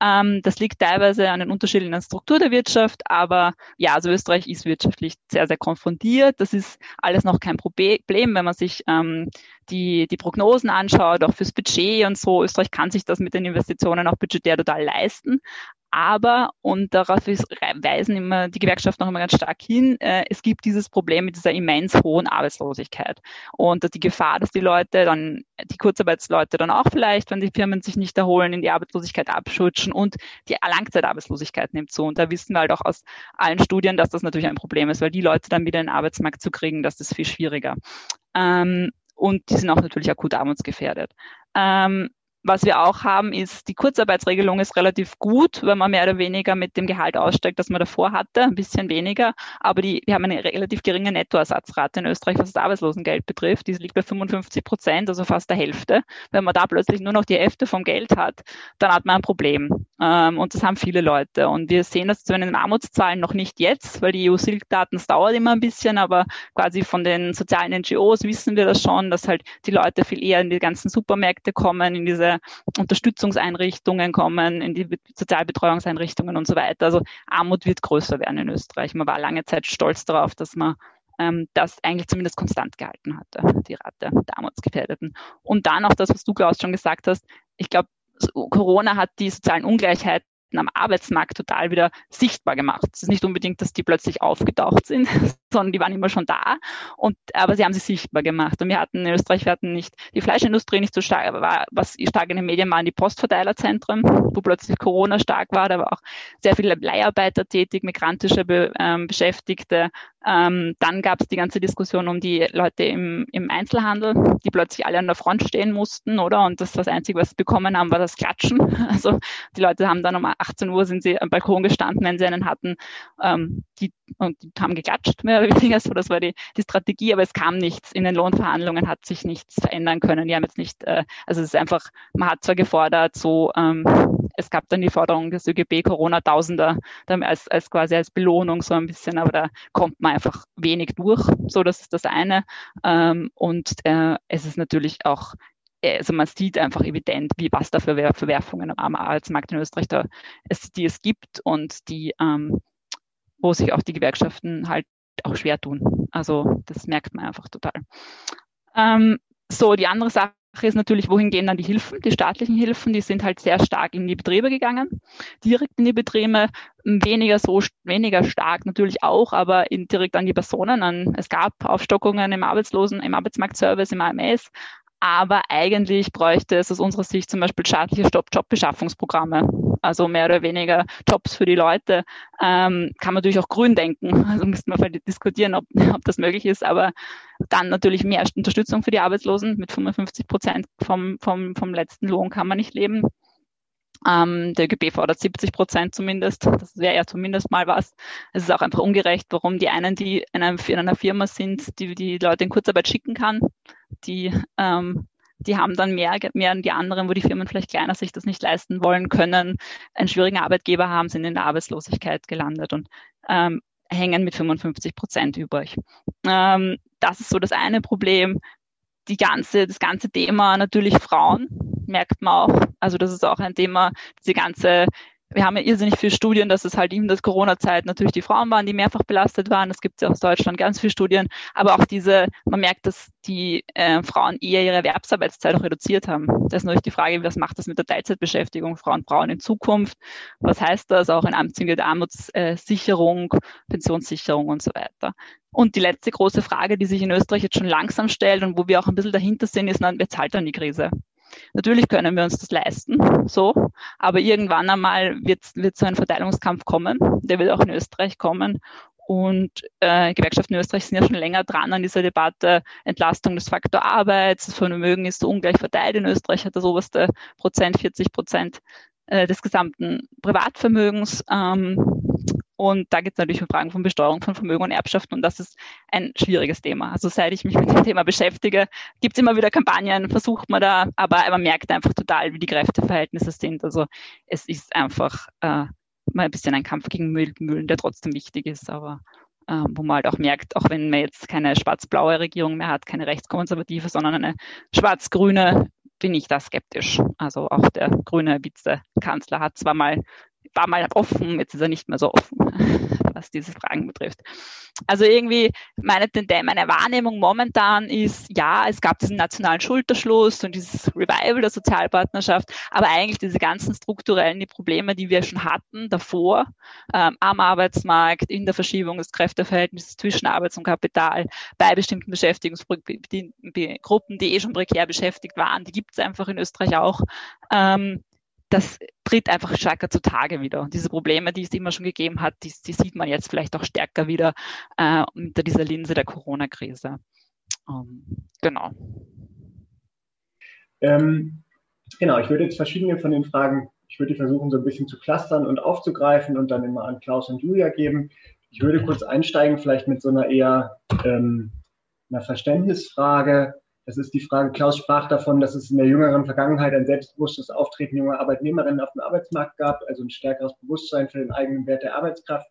Ähm, das liegt teilweise an den Unterschieden in der Struktur der Wirtschaft, aber ja, also Österreich ist wirtschaftlich sehr, sehr konfrontiert. Das ist alles noch kein Problem, wenn man sich ähm, die, die Prognosen anschaut, auch fürs Budget und so. Österreich kann sich das mit den Investitionen auch budgetär total leisten. Aber, und darauf weisen immer die Gewerkschaften noch immer ganz stark hin, äh, es gibt dieses Problem mit dieser immens hohen Arbeitslosigkeit. Und die Gefahr, dass die Leute dann, die Kurzarbeitsleute dann auch vielleicht, wenn die Firmen sich nicht erholen, in die Arbeitslosigkeit abschutschen und die Langzeitarbeitslosigkeit nimmt zu. Und da wissen wir halt auch aus allen Studien, dass das natürlich ein Problem ist, weil die Leute dann wieder in den Arbeitsmarkt zu kriegen, das ist viel schwieriger. Ähm, und die sind auch natürlich akut armutsgefährdet. Ähm, was wir auch haben, ist, die Kurzarbeitsregelung ist relativ gut, weil man mehr oder weniger mit dem Gehalt aussteigt, das man davor hatte, ein bisschen weniger. Aber die, wir haben eine relativ geringe Nettoersatzrate in Österreich, was das Arbeitslosengeld betrifft. Die liegt bei 55 Prozent, also fast der Hälfte. Wenn man da plötzlich nur noch die Hälfte vom Geld hat, dann hat man ein Problem. Ähm, und das haben viele Leute. Und wir sehen das zu den Armutszahlen noch nicht jetzt, weil die EU-Silk-Daten, es dauert immer ein bisschen, aber quasi von den sozialen NGOs wissen wir das schon, dass halt die Leute viel eher in die ganzen Supermärkte kommen, in diese Unterstützungseinrichtungen kommen, in die Sozialbetreuungseinrichtungen und so weiter. Also Armut wird größer werden in Österreich. Man war lange Zeit stolz darauf, dass man ähm, das eigentlich zumindest konstant gehalten hatte, die Rate der Armutsgefährdeten. Und dann auch das, was du, Klaus, schon gesagt hast. Ich glaube, Corona hat die sozialen Ungleichheiten am Arbeitsmarkt total wieder sichtbar gemacht. Es ist nicht unbedingt, dass die plötzlich aufgetaucht sind, sondern die waren immer schon da. Und, aber sie haben sie sichtbar gemacht. Und wir hatten in Österreich, wir hatten nicht die Fleischindustrie nicht so stark, aber war, was stark in den Medien waren die Postverteilerzentren, wo plötzlich Corona stark war. Da war auch sehr viele Leiharbeiter tätig, migrantische Be ähm, Beschäftigte, ähm, dann gab es die ganze Diskussion um die Leute im, im Einzelhandel, die plötzlich alle an der Front stehen mussten, oder? Und das, das Einzige, was sie bekommen haben, war das Klatschen. Also die Leute haben dann um 18 Uhr sind sie am Balkon gestanden, wenn sie einen hatten, ähm, die, und die haben geklatscht, mehr oder weniger. So, das war die, die Strategie, aber es kam nichts. In den Lohnverhandlungen hat sich nichts verändern können. Die haben jetzt nicht, äh, also es ist einfach, man hat zwar gefordert, so, ähm, es gab dann die Forderung des ÖGB Corona-Tausender als, als quasi als Belohnung so ein bisschen, aber da kommt man einfach wenig durch. So, das ist das eine. Ähm, und äh, es ist natürlich auch also man sieht einfach evident, wie was da für Verwerfungen am Arbeitsmarkt in Österreich da es, die es gibt und die, ähm, wo sich auch die Gewerkschaften halt auch schwer tun. Also das merkt man einfach total. Ähm, so, die andere Sache ist natürlich, wohin gehen dann die Hilfen, die staatlichen Hilfen, die sind halt sehr stark in die Betriebe gegangen, direkt in die Betriebe, weniger so, weniger stark natürlich auch, aber in, direkt an die Personen. An, es gab Aufstockungen im Arbeitslosen, im Arbeitsmarktservice, im AMS, aber eigentlich bräuchte es aus unserer Sicht zum Beispiel staatliche Jobbeschaffungsprogramme, also mehr oder weniger Jobs für die Leute. Ähm, kann man natürlich auch grün denken, also müsste man vielleicht diskutieren, ob, ob das möglich ist, aber dann natürlich mehr Unterstützung für die Arbeitslosen. Mit 55 Prozent vom, vom, vom letzten Lohn kann man nicht leben. Ähm, der ÖGB fordert 70 Prozent zumindest. Das wäre ja zumindest mal was. Es ist auch einfach ungerecht, warum die einen, die in, einem, in einer Firma sind, die die Leute in Kurzarbeit schicken kann, die ähm, die haben dann mehr, mehr die anderen, wo die Firmen vielleicht kleiner sich das nicht leisten wollen können, einen schwierigen Arbeitgeber haben, sind in der Arbeitslosigkeit gelandet und ähm, hängen mit 55 Prozent übrig. Ähm, das ist so das eine Problem. Die ganze, das ganze Thema natürlich Frauen merkt man auch. Also das ist auch ein Thema, diese ganze wir haben ja irrsinnig viele Studien, dass es halt in der Corona-Zeit natürlich die Frauen waren, die mehrfach belastet waren. Das gibt es ja aus Deutschland ganz viele Studien. Aber auch diese, man merkt, dass die äh, Frauen eher ihre Erwerbsarbeitszeit auch reduziert haben. Das ist natürlich die Frage, was macht das mit der Teilzeitbeschäftigung Frauen, Frauen in Zukunft? Was heißt das auch in Amtsziel der Armutssicherung, Pensionssicherung und so weiter? Und die letzte große Frage, die sich in Österreich jetzt schon langsam stellt und wo wir auch ein bisschen dahinter sind, ist, wer zahlt dann die Krise? Natürlich können wir uns das leisten, so, aber irgendwann einmal wird, wird so ein Verteilungskampf kommen. Der wird auch in Österreich kommen. Und äh, Gewerkschaften in Österreich sind ja schon länger dran an dieser Debatte Entlastung des Faktor Arbeit. Das Vermögen ist so ungleich verteilt. In Österreich hat das oberste Prozent 40 Prozent äh, des gesamten Privatvermögens. Ähm, und da geht es natürlich um Fragen von Besteuerung von Vermögen und Erbschaften und das ist ein schwieriges Thema. Also seit ich mich mit dem Thema beschäftige, gibt es immer wieder Kampagnen, versucht man da, aber man merkt einfach total, wie die Kräfteverhältnisse sind. Also es ist einfach äh, mal ein bisschen ein Kampf gegen Mühlen, der trotzdem wichtig ist, aber äh, wo man halt auch merkt, auch wenn man jetzt keine schwarz-blaue Regierung mehr hat, keine rechtskonservative, sondern eine schwarz-grüne, bin ich da skeptisch. Also auch der grüne Vizekanzler hat zwar mal war mal offen, jetzt ist er nicht mehr so offen, was diese Fragen betrifft. Also irgendwie meine, meine Wahrnehmung momentan ist, ja, es gab diesen nationalen Schulterschluss und dieses Revival der Sozialpartnerschaft, aber eigentlich diese ganzen strukturellen die Probleme, die wir schon hatten davor, ähm, am Arbeitsmarkt, in der Verschiebung des Kräfteverhältnisses zwischen Arbeits- und Kapital, bei bestimmten Beschäftigungsgruppen, die eh schon prekär beschäftigt waren, die gibt es einfach in Österreich auch. Ähm, das tritt einfach stärker zutage wieder. Und diese Probleme, die es immer schon gegeben hat, die, die sieht man jetzt vielleicht auch stärker wieder äh, unter dieser Linse der Corona-Krise. Ähm, genau. Ähm, genau, ich würde jetzt verschiedene von den Fragen, ich würde versuchen, so ein bisschen zu clustern und aufzugreifen und dann immer an Klaus und Julia geben. Ich würde kurz einsteigen, vielleicht mit so einer eher ähm, einer Verständnisfrage. Das ist die Frage, Klaus sprach davon, dass es in der jüngeren Vergangenheit ein selbstbewusstes Auftreten junger Arbeitnehmerinnen auf dem Arbeitsmarkt gab, also ein stärkeres Bewusstsein für den eigenen Wert der Arbeitskraft.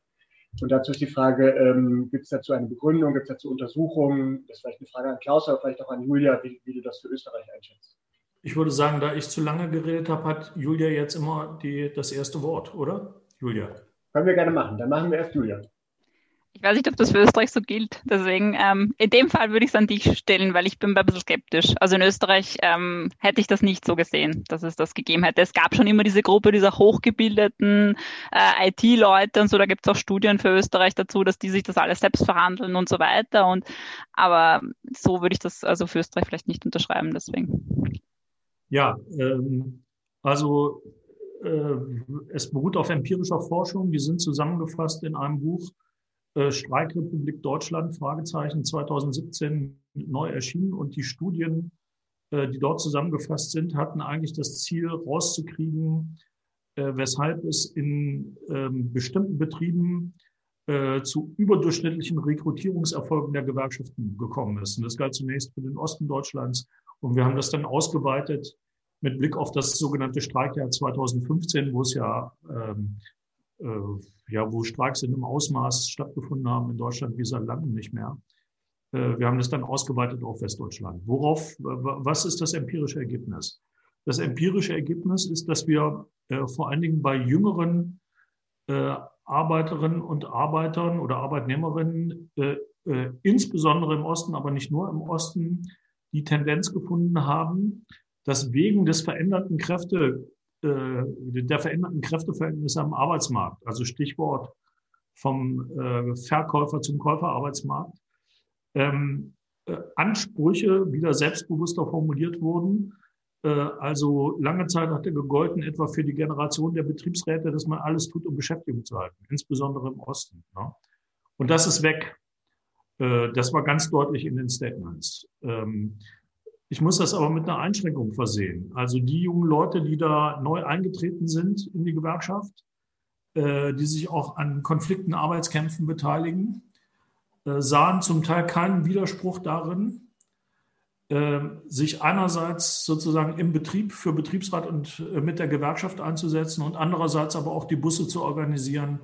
Und dazu ist die Frage, ähm, gibt es dazu eine Begründung, gibt es dazu Untersuchungen? Das ist vielleicht eine Frage an Klaus, aber vielleicht auch an Julia, wie, wie du das für Österreich einschätzt. Ich würde sagen, da ich zu lange geredet habe, hat Julia jetzt immer die, das erste Wort, oder? Julia. Können wir gerne machen. Dann machen wir erst Julia. Ich weiß nicht, ob das für Österreich so gilt. Deswegen, ähm, in dem Fall würde ich es an dich stellen, weil ich bin ein bisschen skeptisch. Also in Österreich ähm, hätte ich das nicht so gesehen, dass es das gegeben hätte. Es gab schon immer diese Gruppe dieser hochgebildeten äh, IT-Leute und so. Da gibt es auch Studien für Österreich dazu, dass die sich das alles selbst verhandeln und so weiter. Und aber so würde ich das also für Österreich vielleicht nicht unterschreiben. Deswegen. Ja, ähm, also äh, es beruht auf empirischer Forschung. Die sind zusammengefasst in einem Buch äh, Streikrepublik Deutschland, Fragezeichen 2017 neu erschienen und die Studien, äh, die dort zusammengefasst sind, hatten eigentlich das Ziel rauszukriegen, äh, weshalb es in ähm, bestimmten Betrieben zu überdurchschnittlichen Rekrutierungserfolgen der Gewerkschaften gekommen ist. Und das galt zunächst für den Osten Deutschlands. Und wir haben das dann ausgeweitet mit Blick auf das sogenannte Streikjahr 2015, wo es ja ähm, äh, ja, wo Streiks in einem Ausmaß stattgefunden haben in Deutschland wie seit langem nicht mehr. Äh, wir haben das dann ausgeweitet auf Westdeutschland. Worauf, was ist das empirische Ergebnis? Das empirische Ergebnis ist, dass wir äh, vor allen Dingen bei jüngeren äh, Arbeiterinnen und Arbeitern oder Arbeitnehmerinnen, äh, äh, insbesondere im Osten, aber nicht nur im Osten, die Tendenz gefunden haben, dass wegen des veränderten Kräfte, äh, der veränderten Kräfteverhältnisse am Arbeitsmarkt, also Stichwort vom äh, Verkäufer zum Käuferarbeitsmarkt, ähm, äh, Ansprüche wieder selbstbewusster formuliert wurden. Äh, also lange Zeit hatte gegolten, etwa für die Generation der Betriebsräte, dass man alles tut, um Beschäftigung zu halten, insbesondere im Osten. Ne? Und das ist weg. Äh, das war ganz deutlich in den Statements. Ich muss das aber mit einer Einschränkung versehen. Also die jungen Leute, die da neu eingetreten sind in die Gewerkschaft, äh, die sich auch an Konflikten, Arbeitskämpfen beteiligen, äh, sahen zum Teil keinen Widerspruch darin, äh, sich einerseits sozusagen im Betrieb für Betriebsrat und mit der Gewerkschaft einzusetzen und andererseits aber auch die Busse zu organisieren,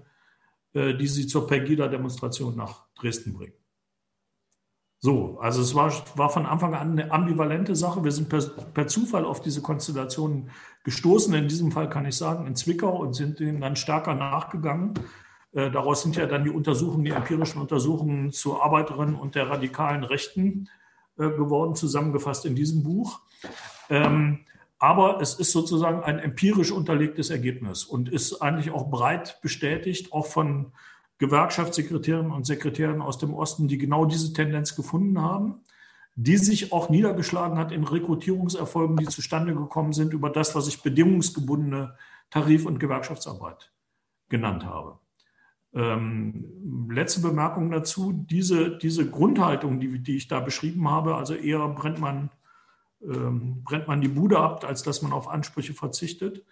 die sie zur Pegida-Demonstration nach Dresden bringen. So, also es war, war von Anfang an eine ambivalente Sache. Wir sind per, per Zufall auf diese Konstellation gestoßen. In diesem Fall kann ich sagen, in Zwickau und sind denen dann stärker nachgegangen. Äh, daraus sind ja dann die Untersuchungen, die empirischen Untersuchungen zu Arbeiterinnen und der radikalen Rechten äh, geworden, zusammengefasst in diesem Buch. Ähm, aber es ist sozusagen ein empirisch unterlegtes Ergebnis und ist eigentlich auch breit bestätigt, auch von Gewerkschaftssekretärinnen und Sekretären aus dem Osten, die genau diese Tendenz gefunden haben, die sich auch niedergeschlagen hat in Rekrutierungserfolgen, die zustande gekommen sind über das, was ich bedingungsgebundene Tarif- und Gewerkschaftsarbeit genannt habe. Ähm, letzte Bemerkung dazu, diese, diese Grundhaltung, die, die ich da beschrieben habe, also eher brennt man, ähm, brennt man die Bude ab, als dass man auf Ansprüche verzichtet,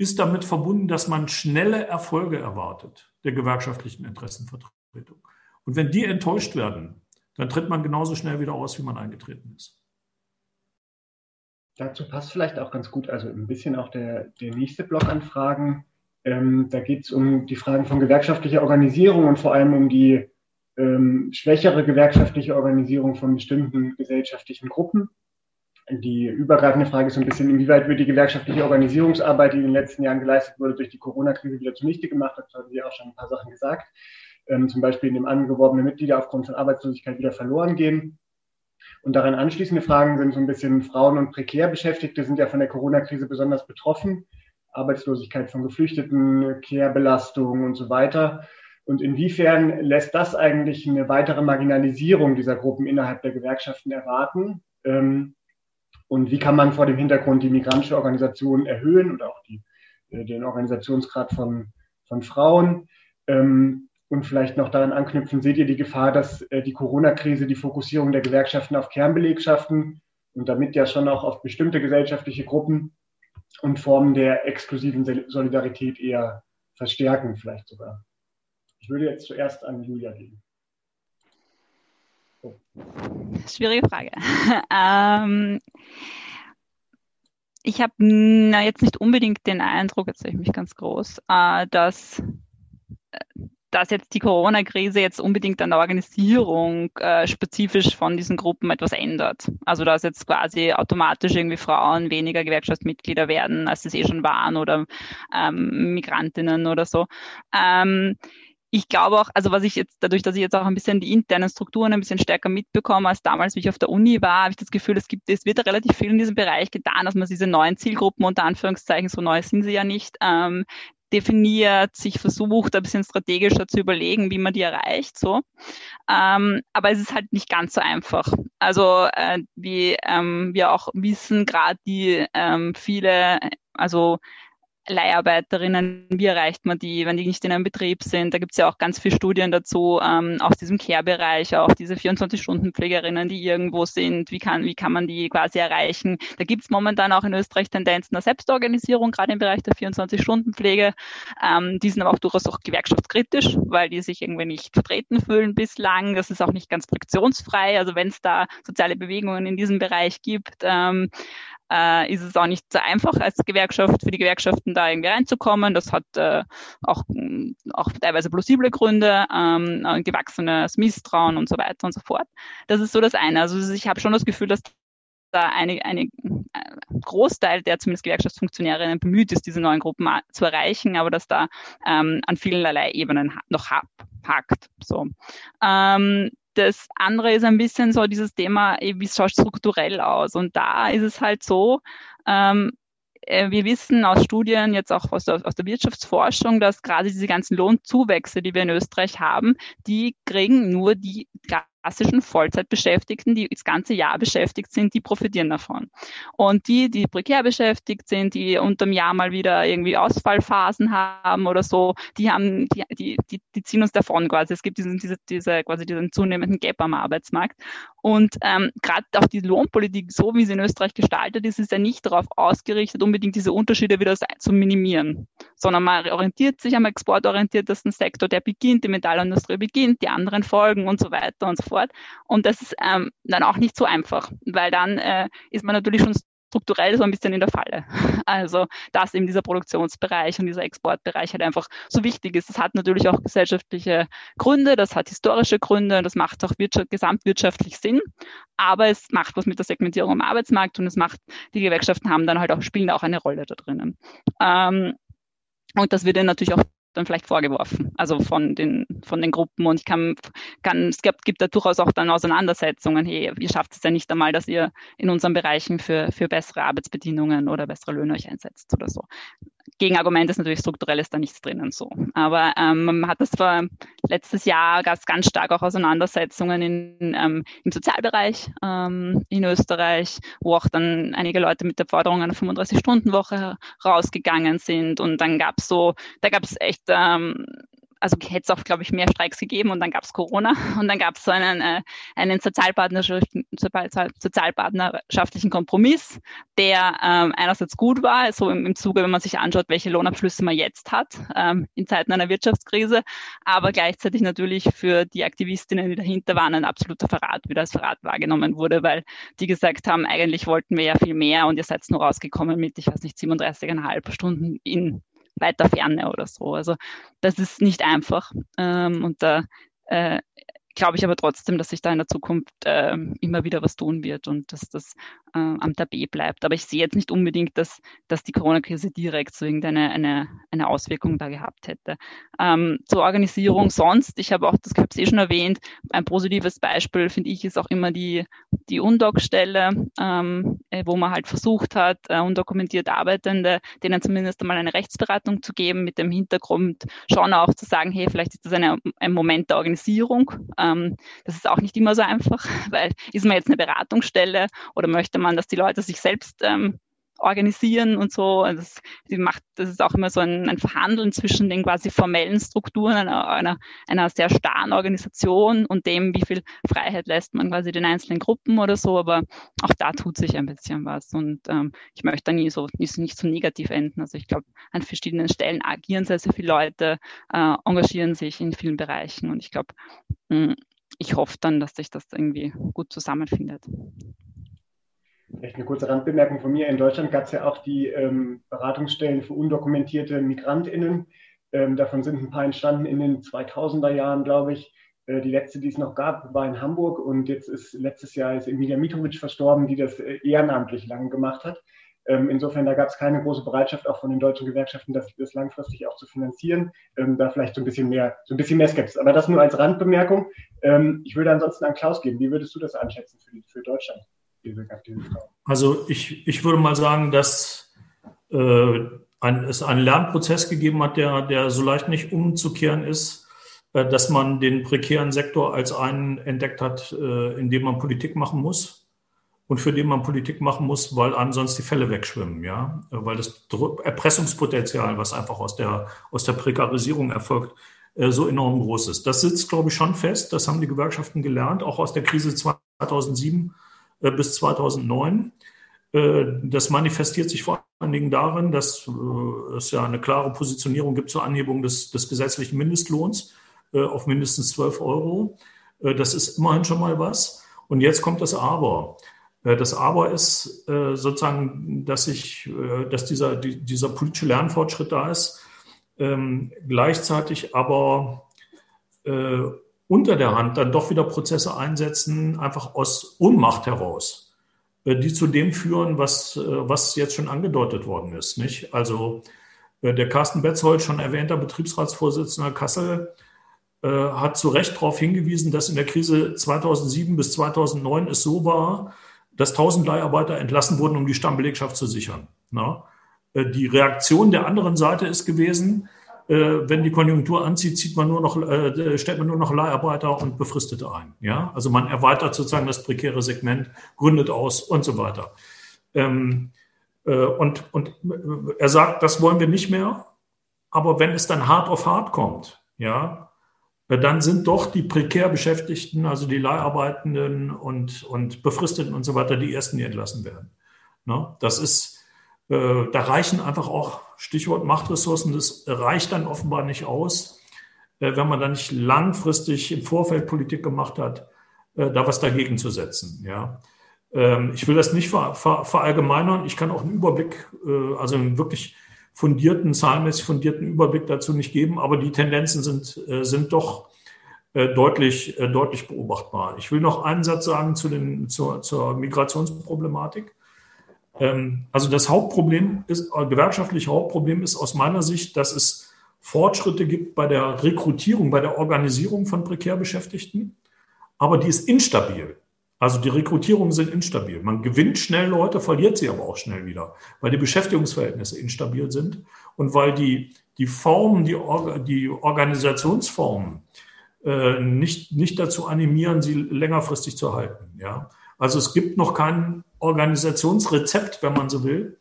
ist damit verbunden, dass man schnelle Erfolge erwartet der gewerkschaftlichen Interessenvertretung. Und wenn die enttäuscht werden, dann tritt man genauso schnell wieder aus, wie man eingetreten ist. Dazu passt vielleicht auch ganz gut, also ein bisschen auch der, der nächste Block an Fragen. Ähm, da geht es um die Fragen von gewerkschaftlicher Organisierung und vor allem um die ähm, schwächere gewerkschaftliche Organisierung von bestimmten gesellschaftlichen Gruppen die übergreifende Frage ist so ein bisschen, inwieweit wird die gewerkschaftliche Organisierungsarbeit, die in den letzten Jahren geleistet wurde, durch die Corona-Krise wieder zunichte gemacht? Dazu haben Sie auch schon ein paar Sachen gesagt. ähm, zum Beispiel in dem angeworbene Mitglieder aufgrund von Arbeitslosigkeit wieder verloren gehen. Und daran anschließende Fragen sind so ein bisschen Frauen und prekär Beschäftigte sind ja von der Corona-Krise besonders betroffen. Arbeitslosigkeit von Geflüchteten, Kehrbelastung und so weiter. Und inwiefern lässt das eigentlich eine weitere Marginalisierung dieser Gruppen innerhalb der Gewerkschaften erwarten? Ähm, und wie kann man vor dem Hintergrund die migrantische Organisation erhöhen oder auch die, äh, den Organisationsgrad von, von Frauen? Ähm, und vielleicht noch daran anknüpfen, seht ihr die Gefahr, dass äh, die Corona-Krise die Fokussierung der Gewerkschaften auf Kernbelegschaften und damit ja schon auch auf bestimmte gesellschaftliche Gruppen und Formen der exklusiven Solidarität eher verstärken, vielleicht sogar? Ich würde jetzt zuerst an Julia gehen. Schwierige Frage. ähm, ich habe jetzt nicht unbedingt den Eindruck, jetzt sehe ich mich ganz groß, äh, dass dass jetzt die Corona-Krise jetzt unbedingt an der Organisierung äh, spezifisch von diesen Gruppen etwas ändert. Also dass jetzt quasi automatisch irgendwie Frauen weniger Gewerkschaftsmitglieder werden, als es eh schon waren oder ähm, Migrantinnen oder so. Ähm, ich glaube auch, also was ich jetzt, dadurch, dass ich jetzt auch ein bisschen die internen Strukturen ein bisschen stärker mitbekomme als damals, wie ich auf der Uni war, habe ich das Gefühl, es gibt, es wird relativ viel in diesem Bereich getan, dass man diese neuen Zielgruppen unter Anführungszeichen, so neu sind sie ja nicht, ähm, definiert, sich versucht, ein bisschen strategischer zu überlegen, wie man die erreicht. So. Ähm, aber es ist halt nicht ganz so einfach. Also äh, wie ähm, wir auch wissen, gerade die ähm, viele, also Leiharbeiterinnen, wie erreicht man die, wenn die nicht in einem Betrieb sind? Da gibt es ja auch ganz viele Studien dazu ähm, aus diesem Care-Bereich, auch diese 24-Stunden-Pflegerinnen, die irgendwo sind, wie kann, wie kann man die quasi erreichen? Da gibt es momentan auch in Österreich Tendenzen der Selbstorganisierung, gerade im Bereich der 24-Stunden-Pflege. Ähm, die sind aber auch durchaus auch gewerkschaftskritisch, weil die sich irgendwie nicht vertreten fühlen bislang. Das ist auch nicht ganz fraktionsfrei. Also wenn es da soziale Bewegungen in diesem Bereich gibt, ähm, äh, ist es auch nicht so einfach als Gewerkschaft für die Gewerkschaften da irgendwie reinzukommen. Das hat äh, auch, auch teilweise plausible Gründe, ähm, gewachsenes Misstrauen und so weiter und so fort. Das ist so das eine. Also ich habe schon das Gefühl, dass da eine, eine äh, Großteil der zumindest Gewerkschaftsfunktionärinnen bemüht ist, diese neuen Gruppen zu erreichen, aber dass da ähm, an vielerlei Ebenen noch hakt. So. Ähm, das andere ist ein bisschen so dieses Thema, wie schaut strukturell aus? Und da ist es halt so, ähm, äh, wir wissen aus Studien, jetzt auch aus der, aus der Wirtschaftsforschung, dass gerade diese ganzen Lohnzuwächse, die wir in Österreich haben, die kriegen nur die klassischen Vollzeitbeschäftigten, die das ganze Jahr beschäftigt sind, die profitieren davon. Und die, die prekär beschäftigt sind, die unterm Jahr mal wieder irgendwie Ausfallphasen haben oder so, die haben, die, die, die, die ziehen uns davon quasi. Es gibt diesen, diese, diese, quasi diesen zunehmenden Gap am Arbeitsmarkt. Und ähm, gerade auch die Lohnpolitik, so wie sie in Österreich gestaltet ist, ist ja nicht darauf ausgerichtet, unbedingt diese Unterschiede wieder zu minimieren, sondern man orientiert sich am exportorientiertesten Sektor, der beginnt, die Metallindustrie beginnt, die anderen folgen und so weiter und so fort. Und das ist ähm, dann auch nicht so einfach, weil dann äh, ist man natürlich schon strukturell so ein bisschen in der Falle. Also, dass eben dieser Produktionsbereich und dieser Exportbereich halt einfach so wichtig ist. Das hat natürlich auch gesellschaftliche Gründe, das hat historische Gründe, das macht auch wirtschaft, gesamtwirtschaftlich Sinn. Aber es macht was mit der Segmentierung am Arbeitsmarkt und es macht, die Gewerkschaften haben dann halt auch, spielen auch eine Rolle da drinnen. Ähm, und das wird dann natürlich auch dann vielleicht vorgeworfen, also von den, von den Gruppen. Und ich kann, kann es gibt, gibt da durchaus auch dann Auseinandersetzungen, hey, ihr schafft es ja nicht einmal, dass ihr in unseren Bereichen für, für bessere Arbeitsbedingungen oder bessere Löhne euch einsetzt oder so. Gegenargument ist natürlich strukturell ist da nichts drinnen so. Aber ähm, man hat das vor letztes Jahr es ganz stark auch Auseinandersetzungen in, ähm, im Sozialbereich ähm, in Österreich, wo auch dann einige Leute mit der Forderung einer 35-Stunden-Woche rausgegangen sind. Und dann gab es so, da gab es echt ähm, also hätte es auch, glaube ich, mehr Streiks gegeben und dann gab es Corona und dann gab es so einen, äh, einen sozialpartnerschaftlichen, sozialpartnerschaftlichen Kompromiss, der ähm, einerseits gut war, so im, im Zuge, wenn man sich anschaut, welche Lohnabschlüsse man jetzt hat ähm, in Zeiten einer Wirtschaftskrise, aber gleichzeitig natürlich für die Aktivistinnen, die dahinter waren, ein absoluter Verrat, wie das Verrat wahrgenommen wurde, weil die gesagt haben, eigentlich wollten wir ja viel mehr und ihr seid nur rausgekommen mit, ich weiß nicht, 37,5 Stunden in weiter Ferne oder so. Also das ist nicht einfach. Ähm, und da äh, glaube ich aber trotzdem, dass sich da in der Zukunft äh, immer wieder was tun wird und dass das äh, am Tabet bleibt. Aber ich sehe jetzt nicht unbedingt, dass, dass die Corona-Krise direkt so irgendeine eine, eine Auswirkung da gehabt hätte. Ähm, zur Organisierung sonst, ich habe auch, das habe ich eh schon erwähnt, ein positives Beispiel, finde ich, ist auch immer die, die Undoc-Stelle, ähm, äh, wo man halt versucht hat, äh, undokumentiert Arbeitende, denen zumindest einmal eine Rechtsberatung zu geben, mit dem Hintergrund schon auch zu sagen, hey, vielleicht ist das eine, ein Moment der Organisierung. Ähm, das ist auch nicht immer so einfach, weil ist man jetzt eine Beratungsstelle oder möchte man, dass die Leute sich selbst ähm, organisieren und so. Also das, die macht, das ist auch immer so ein, ein Verhandeln zwischen den quasi formellen Strukturen einer, einer, einer sehr starren Organisation und dem, wie viel Freiheit lässt man quasi den einzelnen Gruppen oder so. Aber auch da tut sich ein bisschen was. Und ähm, ich möchte da nie so nicht, nicht so negativ enden. Also ich glaube, an verschiedenen Stellen agieren sehr, sehr viele Leute, äh, engagieren sich in vielen Bereichen. Und ich glaube, hm, ich hoffe dann, dass sich das irgendwie gut zusammenfindet. Vielleicht eine kurze Randbemerkung von mir. In Deutschland gab es ja auch die ähm, Beratungsstellen für undokumentierte MigrantInnen. Ähm, davon sind ein paar entstanden in den 2000er Jahren, glaube ich. Äh, die letzte, die es noch gab, war in Hamburg und jetzt ist letztes Jahr ist Emilia Mitrovic verstorben, die das äh, ehrenamtlich lange gemacht hat. Ähm, insofern, da gab es keine große Bereitschaft auch von den deutschen Gewerkschaften, das, das langfristig auch zu finanzieren. Ähm, da vielleicht so ein bisschen mehr, so ein bisschen mehr Skepsis. Aber das nur als Randbemerkung. Ähm, ich würde ansonsten an Klaus geben. Wie würdest du das einschätzen für, für Deutschland? Also ich, ich würde mal sagen, dass äh, ein, es einen Lernprozess gegeben hat, der, der so leicht nicht umzukehren ist, äh, dass man den prekären Sektor als einen entdeckt hat, äh, in dem man Politik machen muss und für den man Politik machen muss, weil ansonsten die Fälle wegschwimmen, ja, weil das Erpressungspotenzial, was einfach aus der, aus der Prekarisierung erfolgt, äh, so enorm groß ist. Das sitzt, glaube ich, schon fest. Das haben die Gewerkschaften gelernt, auch aus der Krise 2007 äh, bis 2009. Äh, das manifestiert sich vor allen Dingen darin, dass es ja eine klare Positionierung gibt zur Anhebung des, des gesetzlichen Mindestlohns auf mindestens 12 Euro. Das ist immerhin schon mal was. Und jetzt kommt das Aber. Äh, das Aber ist äh, sozusagen, dass ich, äh, dass dieser, dieser politische Lernfortschritt da ist, ähm, gleichzeitig aber unter der Hand dann doch wieder Prozesse einsetzen, einfach aus Ohnmacht heraus, die zu dem führen, was, was jetzt schon angedeutet worden ist. Nicht? Also der Carsten Betzold, schon erwähnter Betriebsratsvorsitzender Kassel, hat zu Recht darauf hingewiesen, dass in der Krise 2007 bis 2009 es so war, dass 1000 Leiharbeiter entlassen wurden, um die Stammbelegschaft zu sichern. Na? Äh, die Reaktion der anderen Seite ist gewesen, äh, wenn die Konjunktur anzieht, zieht man nur noch, äh, stellt man nur noch Leiharbeiter und Befristete ein. Ja? Also man erweitert sozusagen das prekäre Segment, gründet aus und so weiter. Ähm, und, und er sagt, das wollen wir nicht mehr. Aber wenn es dann hart auf hart kommt, ja, dann sind doch die prekär Beschäftigten, also die Leiharbeitenden und, und Befristeten und so weiter, die ersten, die entlassen werden. Ne? Das ist, äh, da reichen einfach auch, Stichwort Machtressourcen, das reicht dann offenbar nicht aus, äh, wenn man da nicht langfristig im Vorfeld Politik gemacht hat, äh, da was dagegen zu setzen. Ja? Ähm, ich will das nicht ver, ver, verallgemeinern. Ich kann auch einen Überblick, äh, also einen wirklich fundierten, zahlenmäßig fundierten Überblick dazu nicht geben, aber die Tendenzen sind, äh, sind doch äh, deutlich, äh, deutlich beobachtbar. Ich will noch einen Satz sagen zu den, zur, zur Migrationsproblematik. Ähm, also das Hauptproblem ist, gewerkschaftliche Hauptproblem ist aus meiner Sicht, dass es Fortschritte gibt bei der Rekrutierung, bei der Organisierung von prekär Beschäftigten, aber die ist instabil. Also die Rekrutierungen sind instabil. Man gewinnt schnell Leute, verliert sie aber auch schnell wieder, weil die Beschäftigungsverhältnisse instabil sind und weil die, die Formen, die, die Organisationsformen äh, nicht, nicht dazu animieren, sie längerfristig zu halten. Ja? Also es gibt noch kein Organisationsrezept, wenn man so will,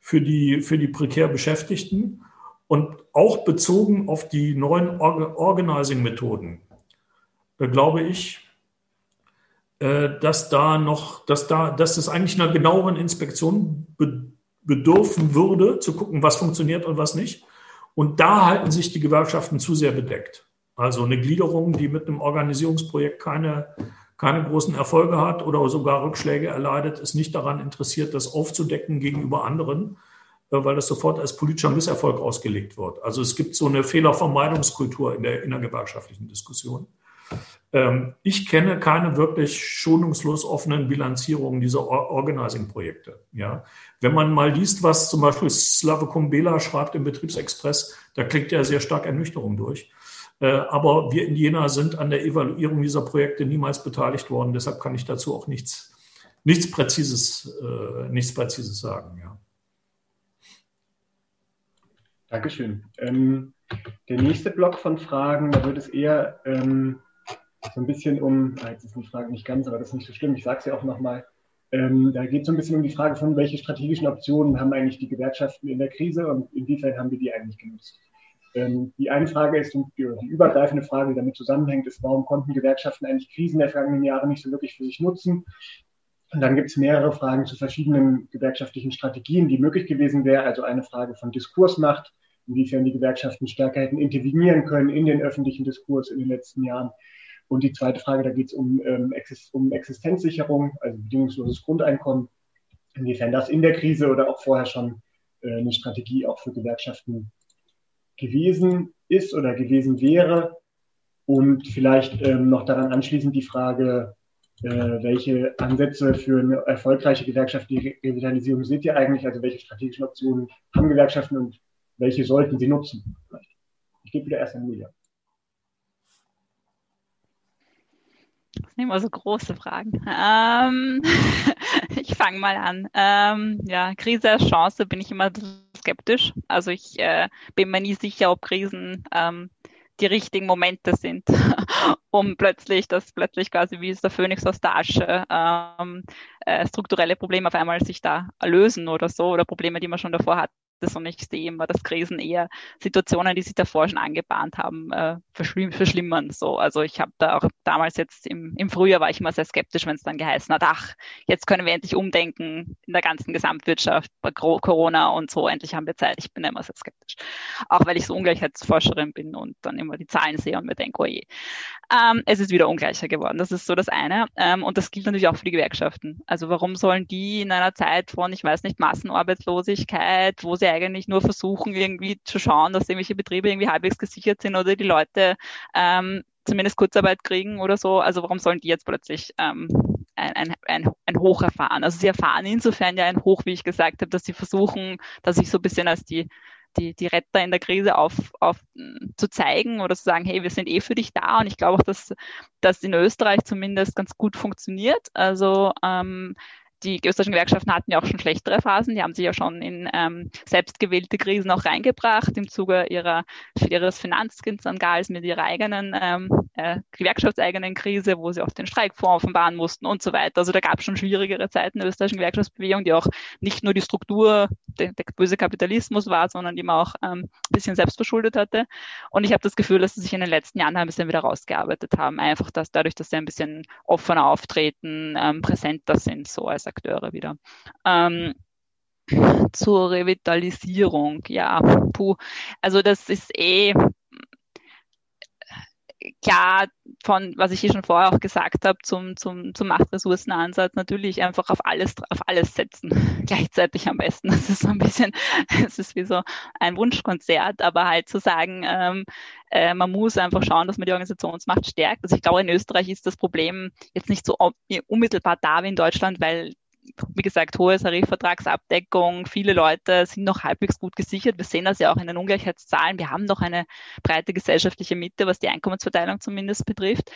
für die, für die prekär Beschäftigten und auch bezogen auf die neuen Organizing-Methoden, glaube ich, äh, dass da noch, dass da, dass es eigentlich einer genaueren Inspektion bedürfen würde, zu gucken, was funktioniert und was nicht. Und da halten sich die Gewerkschaften zu sehr bedeckt. Also eine Gliederung, die mit einem Organisierungsprojekt keine, keine großen Erfolge hat oder sogar Rückschläge erleidet, ist nicht daran interessiert, das aufzudecken gegenüber anderen, äh, weil das sofort als politischer Misserfolg ausgelegt wird. Also es gibt so eine Fehlervermeidungskultur in der innergewerkschaftlichen Diskussion. Ähm, ich kenne keine wirklich schonungslos offenen Bilanzierungen dieser Organizing-Projekte. Ja. Wenn man mal liest, was zum Beispiel Slave Kumbela schreibt im Betriebsexpress, da klingt ja sehr stark Ernüchterung durch. Äh, aber wir in Jena sind an der Evaluierung dieser Projekte niemals beteiligt worden. Deshalb kann ich dazu auch nichts, nichts, Präzises, äh, nichts Präzises sagen. Ja. Dankeschön. Ähm, der nächste Block von Fragen, da wird es eher ähm, so ein bisschen um, ah, jetzt ist die Frage nicht ganz, aber das ist nicht so schlimm, ich sage es ja auch nochmal. Ähm, da geht es so ein bisschen um die Frage von, welche strategischen Optionen haben eigentlich die Gewerkschaften in der Krise und inwiefern haben wir die eigentlich genutzt. Ähm, die eine Frage ist, und die, übergreifende Frage, die damit zusammenhängt, ist, warum konnten Gewerkschaften eigentlich Krisen der vergangenen Jahre nicht so wirklich für sich nutzen? Und dann gibt es mehrere Fragen zu verschiedenen gewerkschaftlichen Strategien, die möglich gewesen wären. Also eine Frage von Diskursmacht, inwiefern die Gewerkschaften stärker hätten intervenieren können in den öffentlichen Diskurs in den letzten Jahren. Und die zweite Frage, da geht es um, ähm, um Existenzsicherung, also bedingungsloses Grundeinkommen, inwiefern das in der Krise oder auch vorher schon äh, eine Strategie auch für Gewerkschaften gewesen ist oder gewesen wäre. Und vielleicht ähm, noch daran anschließend die Frage, äh, welche Ansätze für eine erfolgreiche gewerkschaftliche Revitalisierung seht ihr eigentlich? Also welche strategischen Optionen haben Gewerkschaften und welche sollten sie nutzen? Ich gebe wieder erst an Julia. Das sind immer so große Fragen. Ähm, ich fange mal an. Ähm, ja, Krise als Chance bin ich immer skeptisch. Also ich äh, bin mir nie sicher, ob Krisen ähm, die richtigen Momente sind, um plötzlich, dass plötzlich quasi wie der Phönix aus der Asche ähm, äh, strukturelle Probleme auf einmal sich da lösen oder so oder Probleme, die man schon davor hat, das und ich sehe immer, dass Krisen eher Situationen, die sich davor schon angebahnt haben, äh, verschlimm verschlimmern. So, also ich habe da auch damals jetzt im, im Frühjahr war ich immer sehr skeptisch, wenn es dann geheißen hat, ach, jetzt können wir endlich umdenken in der ganzen Gesamtwirtschaft bei Corona und so, endlich haben wir Zeit. Ich bin immer sehr skeptisch. Auch weil ich so Ungleichheitsforscherin bin und dann immer die Zahlen sehe und mir denke, oh je. Ähm, es ist wieder ungleicher geworden. Das ist so das eine. Ähm, und das gilt natürlich auch für die Gewerkschaften. Also warum sollen die in einer Zeit von, ich weiß nicht, Massenarbeitslosigkeit, wo sie eigentlich nur versuchen, irgendwie zu schauen, dass irgendwelche Betriebe irgendwie halbwegs gesichert sind oder die Leute ähm, zumindest Kurzarbeit kriegen oder so. Also warum sollen die jetzt plötzlich ähm, ein, ein, ein, ein Hoch erfahren? Also sie erfahren insofern ja ein Hoch, wie ich gesagt habe, dass sie versuchen, dass ich so ein bisschen als die die, die Retter in der Krise auf, auf zu zeigen oder zu sagen, hey, wir sind eh für dich da. Und ich glaube auch, dass das in Österreich zumindest ganz gut funktioniert. Also ähm, die österreichischen Gewerkschaften hatten ja auch schon schlechtere Phasen. Die haben sich ja schon in ähm, selbstgewählte Krisen auch reingebracht im Zuge ihrer, ihres Finanzskandals mit ihrer eigenen, ähm, äh, gewerkschaftseigenen Krise, wo sie auch den Streikfonds offenbaren mussten und so weiter. Also da gab es schon schwierigere Zeiten der österreichischen Gewerkschaftsbewegung, die auch nicht nur die Struktur, der, der böse Kapitalismus war, sondern man auch ähm, ein bisschen selbst verschuldet hatte. Und ich habe das Gefühl, dass sie sich in den letzten Jahren ein bisschen wieder rausgearbeitet haben. Einfach dass dadurch, dass sie ein bisschen offener auftreten, ähm, präsenter sind, so als Akteure wieder. Ähm, zur Revitalisierung, ja, puh. Also das ist eh klar von, was ich hier schon vorher auch gesagt habe, zum, zum, zum Machtressourcenansatz natürlich einfach auf alles, auf alles setzen. Gleichzeitig am besten. Das ist so ein bisschen, es ist wie so ein Wunschkonzert, aber halt zu sagen, ähm, äh, man muss einfach schauen, dass man die Organisationsmacht stärkt. Also ich glaube, in Österreich ist das Problem jetzt nicht so unmittelbar da wie in Deutschland, weil wie gesagt, hohe Tarifvertragsabdeckung, viele Leute sind noch halbwegs gut gesichert. Wir sehen das ja auch in den Ungleichheitszahlen. Wir haben noch eine breite gesellschaftliche Mitte, was die Einkommensverteilung zumindest betrifft.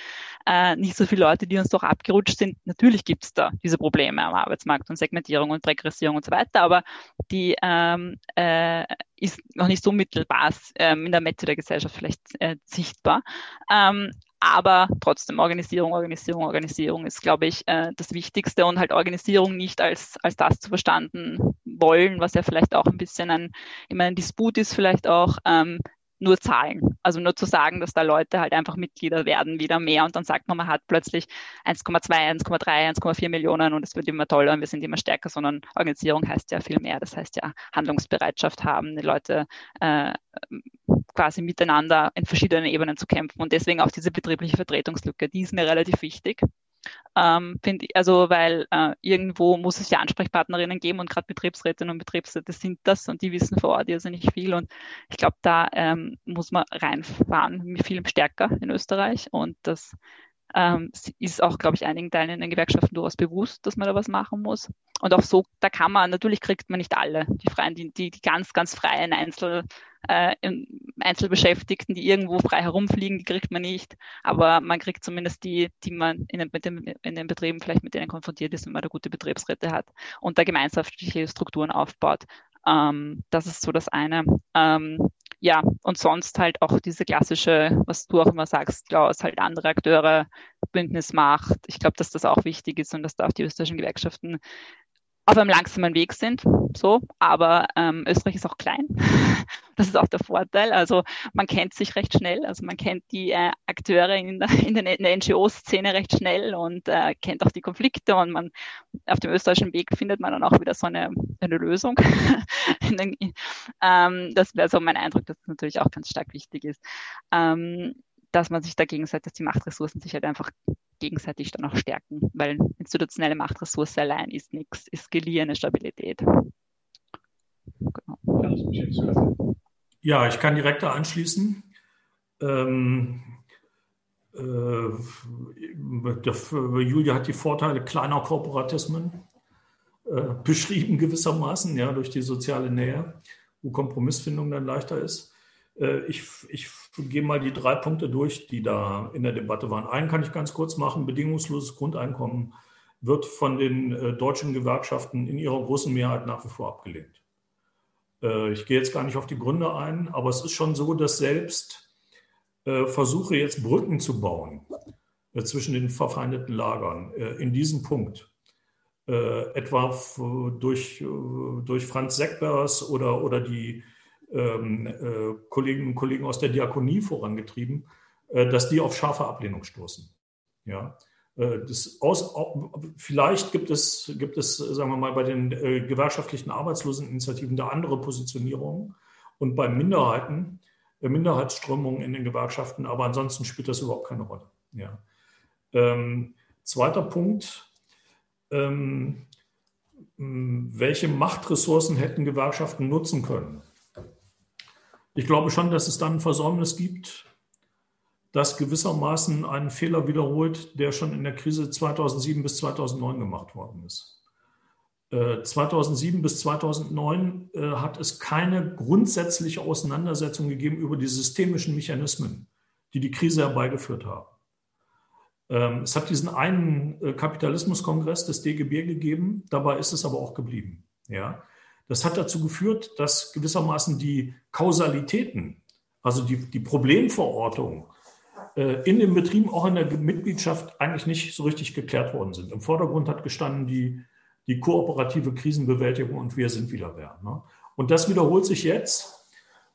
Äh, nicht so viele Leute, die uns doch abgerutscht sind. Natürlich gibt es da diese Probleme am Arbeitsmarkt und Segmentierung und Regressierung und so weiter, aber die ähm, äh, ist noch nicht so mittelbar ähm, in der Mitte der Gesellschaft vielleicht äh, sichtbar. Ähm, aber trotzdem Organisierung, Organisierung, Organisierung ist, glaube ich, äh, das Wichtigste und halt Organisierung nicht als, als das zu verstanden wollen, was ja vielleicht auch ein bisschen ein, immer ein Disput ist, vielleicht auch, ähm, nur Zahlen. Also nur zu sagen, dass da Leute halt einfach Mitglieder werden, wieder mehr und dann sagt man, man hat plötzlich 1,2, 1,3, 1,4 Millionen und es wird immer toller und wir sind immer stärker, sondern Organisierung heißt ja viel mehr. Das heißt ja Handlungsbereitschaft haben, die Leute äh, quasi miteinander in verschiedenen Ebenen zu kämpfen und deswegen auch diese betriebliche Vertretungslücke, die ist mir relativ wichtig. Ähm, finde also weil äh, irgendwo muss es ja Ansprechpartnerinnen geben und gerade Betriebsrätinnen und Betriebsräte sind das und die wissen vor Ort irrsinnig viel und ich glaube, da ähm, muss man reinfahren, viel stärker in Österreich und das ähm, ist auch, glaube ich, einigen Teilen in den Gewerkschaften durchaus bewusst, dass man da was machen muss. Und auch so, da kann man, natürlich kriegt man nicht alle, die freien, die, die, die ganz, ganz freien Einzel, äh, Einzelbeschäftigten, die irgendwo frei herumfliegen, die kriegt man nicht. Aber man kriegt zumindest die, die man in den, in den Betrieben vielleicht mit denen konfrontiert ist, wenn man da gute Betriebsräte hat und da gemeinschaftliche Strukturen aufbaut. Ähm, das ist so das eine. Ähm, ja, und sonst halt auch diese klassische, was du auch immer sagst, Klaus, halt andere Akteure, Bündnis macht. Ich glaube, dass das auch wichtig ist und dass da auch die österreichischen Gewerkschaften auf einem langsamen Weg sind, so, aber ähm, Österreich ist auch klein. Das ist auch der Vorteil. Also man kennt sich recht schnell, also man kennt die äh, Akteure in der, in der, NGO-Szene recht schnell und äh, kennt auch die Konflikte und man auf dem österreichischen Weg findet man dann auch wieder so eine, eine Lösung. den, ähm, das wäre so mein Eindruck, dass das natürlich auch ganz stark wichtig ist. Ähm, dass man sich da gegenseitig, die Machtressourcen sich halt einfach gegenseitig dann auch stärken, weil institutionelle Machtressource allein ist nichts, ist geliehene Stabilität. Genau. Ja, ich kann direkt da anschließen. Ähm, äh, Julia hat die Vorteile kleiner Kooperatismen äh, beschrieben gewissermaßen, ja, durch die soziale Nähe, wo Kompromissfindung dann leichter ist. Äh, ich, ich gehe mal die drei Punkte durch, die da in der Debatte waren. Einen kann ich ganz kurz machen. Bedingungsloses Grundeinkommen wird von den äh, deutschen Gewerkschaften in ihrer großen Mehrheit nach wie vor abgelehnt. Äh, ich gehe jetzt gar nicht auf die Gründe ein, aber es ist schon so, dass selbst Versuche jetzt Brücken zu bauen zwischen den verfeindeten Lagern in diesem Punkt, etwa durch, durch Franz Seckbers oder, oder die äh, Kolleginnen und Kollegen aus der Diakonie vorangetrieben, äh, dass die auf scharfe Ablehnung stoßen. Ja, äh, aus, vielleicht gibt es, gibt es, sagen wir mal, bei den äh, gewerkschaftlichen Arbeitsloseninitiativen da andere Positionierungen und bei Minderheiten, äh, Minderheitsströmungen in den Gewerkschaften, aber ansonsten spielt das überhaupt keine Rolle. Ja. Ähm, zweiter Punkt. Ähm, welche Machtressourcen hätten Gewerkschaften nutzen können? Ich glaube schon, dass es dann ein Versäumnis gibt, das gewissermaßen einen Fehler wiederholt, der schon in der Krise 2007 bis 2009 gemacht worden ist. 2007 äh, bis 2009 äh, hat es keine grundsätzliche Auseinandersetzung gegeben über die systemischen Mechanismen, die die Krise herbeigeführt haben. Ähm, es hat diesen einen äh, Kapitalismuskongress des DGB gegeben, dabei ist es aber auch geblieben. Ja? Das hat dazu geführt, dass gewissermaßen die Kausalitäten, also die, die Problemverortung äh, in den Betrieben, auch in der Mitgliedschaft eigentlich nicht so richtig geklärt worden sind. Im Vordergrund hat gestanden die, die kooperative Krisenbewältigung und wir sind wieder wer. Ne? Und das wiederholt sich jetzt,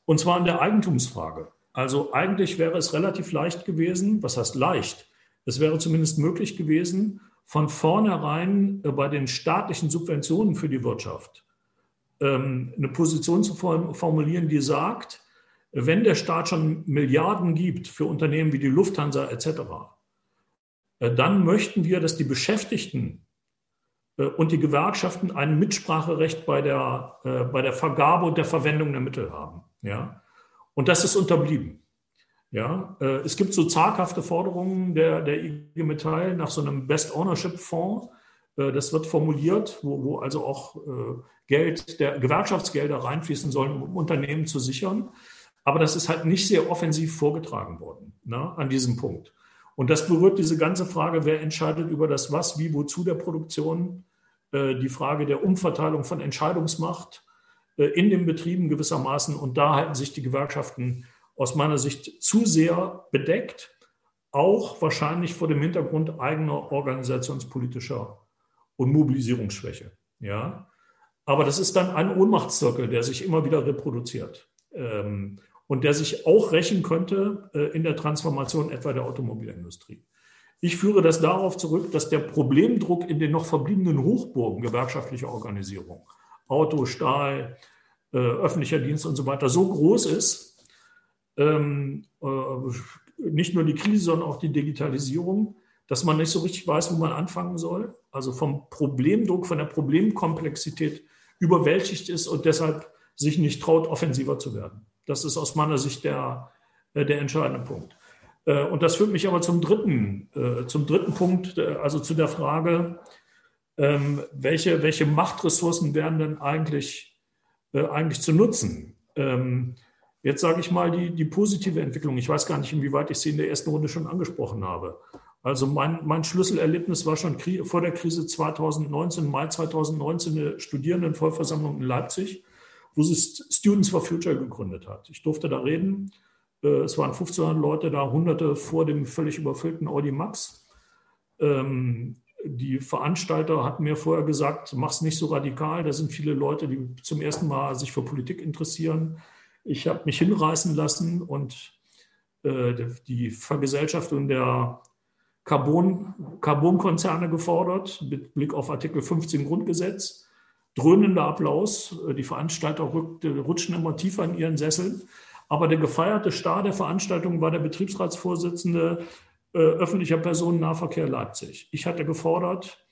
und zwar in der Eigentumsfrage. Also eigentlich wäre es relativ leicht gewesen, was heißt leicht? Es wäre zumindest möglich gewesen, von vornherein äh, bei den staatlichen Subventionen für die Wirtschaft eine Position zu formulieren, die sagt, wenn der Staat schon Milliarden gibt für Unternehmen wie die Lufthansa etc., äh, dann möchten wir, dass die Beschäftigten äh, und die Gewerkschaften ein Mitspracherecht bei der, äh, bei der Vergabe und der Verwendung der Mittel haben. Ja? Und das ist unterblieben. Ja? Es gibt so zaghafte Forderungen der, der IG Metall nach so einem Best Ownership Fonds, das wird formuliert, wo, wo also auch äh, Geld, der Gewerkschaftsgelder reinfließen sollen, um Unternehmen zu sichern. Aber das ist halt nicht sehr offensiv vorgetragen worden ne, an diesem Punkt. Und das berührt diese ganze Frage, wer entscheidet über das Was, wie, wozu der Produktion, äh, die Frage der Umverteilung von Entscheidungsmacht äh, in den Betrieben gewissermaßen. Und da halten sich die Gewerkschaften aus meiner Sicht zu sehr bedeckt, auch wahrscheinlich vor dem Hintergrund eigener organisationspolitischer und Mobilisierungsschwäche. Ja? Aber das ist dann ein Ohnmachtszirkel, der sich immer wieder reproduziert ähm, und der sich auch rächen könnte äh, in der Transformation etwa der Automobilindustrie. Ich führe das darauf zurück, dass der Problemdruck in den noch verbliebenen Hochburgen gewerkschaftlicher Organisation, Auto, Stahl, äh, öffentlicher Dienst und so weiter, so groß ist, ähm, äh, nicht nur die Krise, sondern auch die Digitalisierung, dass man nicht so richtig weiß, wo man anfangen soll. Also vom Problemdruck, von der Problemkomplexität überwältigt ist und deshalb sich nicht traut, offensiver zu werden. Das ist aus meiner Sicht der, äh, der entscheidende Punkt. Äh, und das führt mich aber zum dritten, äh, zum dritten Punkt, also zu der Frage, ähm, welche, welche Machtressourcen wären denn eigentlich, eigentlich zu nutzen? Ähm, jetzt sage ich mal die, die positive Entwicklung. Ich weiß gar nicht, inwieweit ich sie in der ersten Runde schon angesprochen habe. Also mein, mein Schlüsselerlebnis war schon vor der Krise 2019, Mai 2019, eine Studierendenvollversammlung in Leipzig, wo sie Students for Future gegründet hat. Ich durfte da reden äh, es waren 1500 Leute da, hunderte vor dem völlig überfüllten Audi Max. Ähm, die Veranstalter hatten mir vorher gesagt, mach's nicht so radikal. Da sind viele Leute, die zum ersten Mal sich für Politik interessieren. Ich habe mich hinreißen lassen und äh, die Vergesellschaftung der Carbon, Carbonkonzerne gefordert, mit Blick auf Artikel 15 Grundgesetz. Dröhnender Applaus. Die Veranstalter rutschen immer tiefer in ihren Sesseln. Aber der gefeierte Star der Veranstaltung war der Betriebsratsvorsitzende äh, öffentlicher Personennahverkehr Leipzig. Ich hatte gefordert,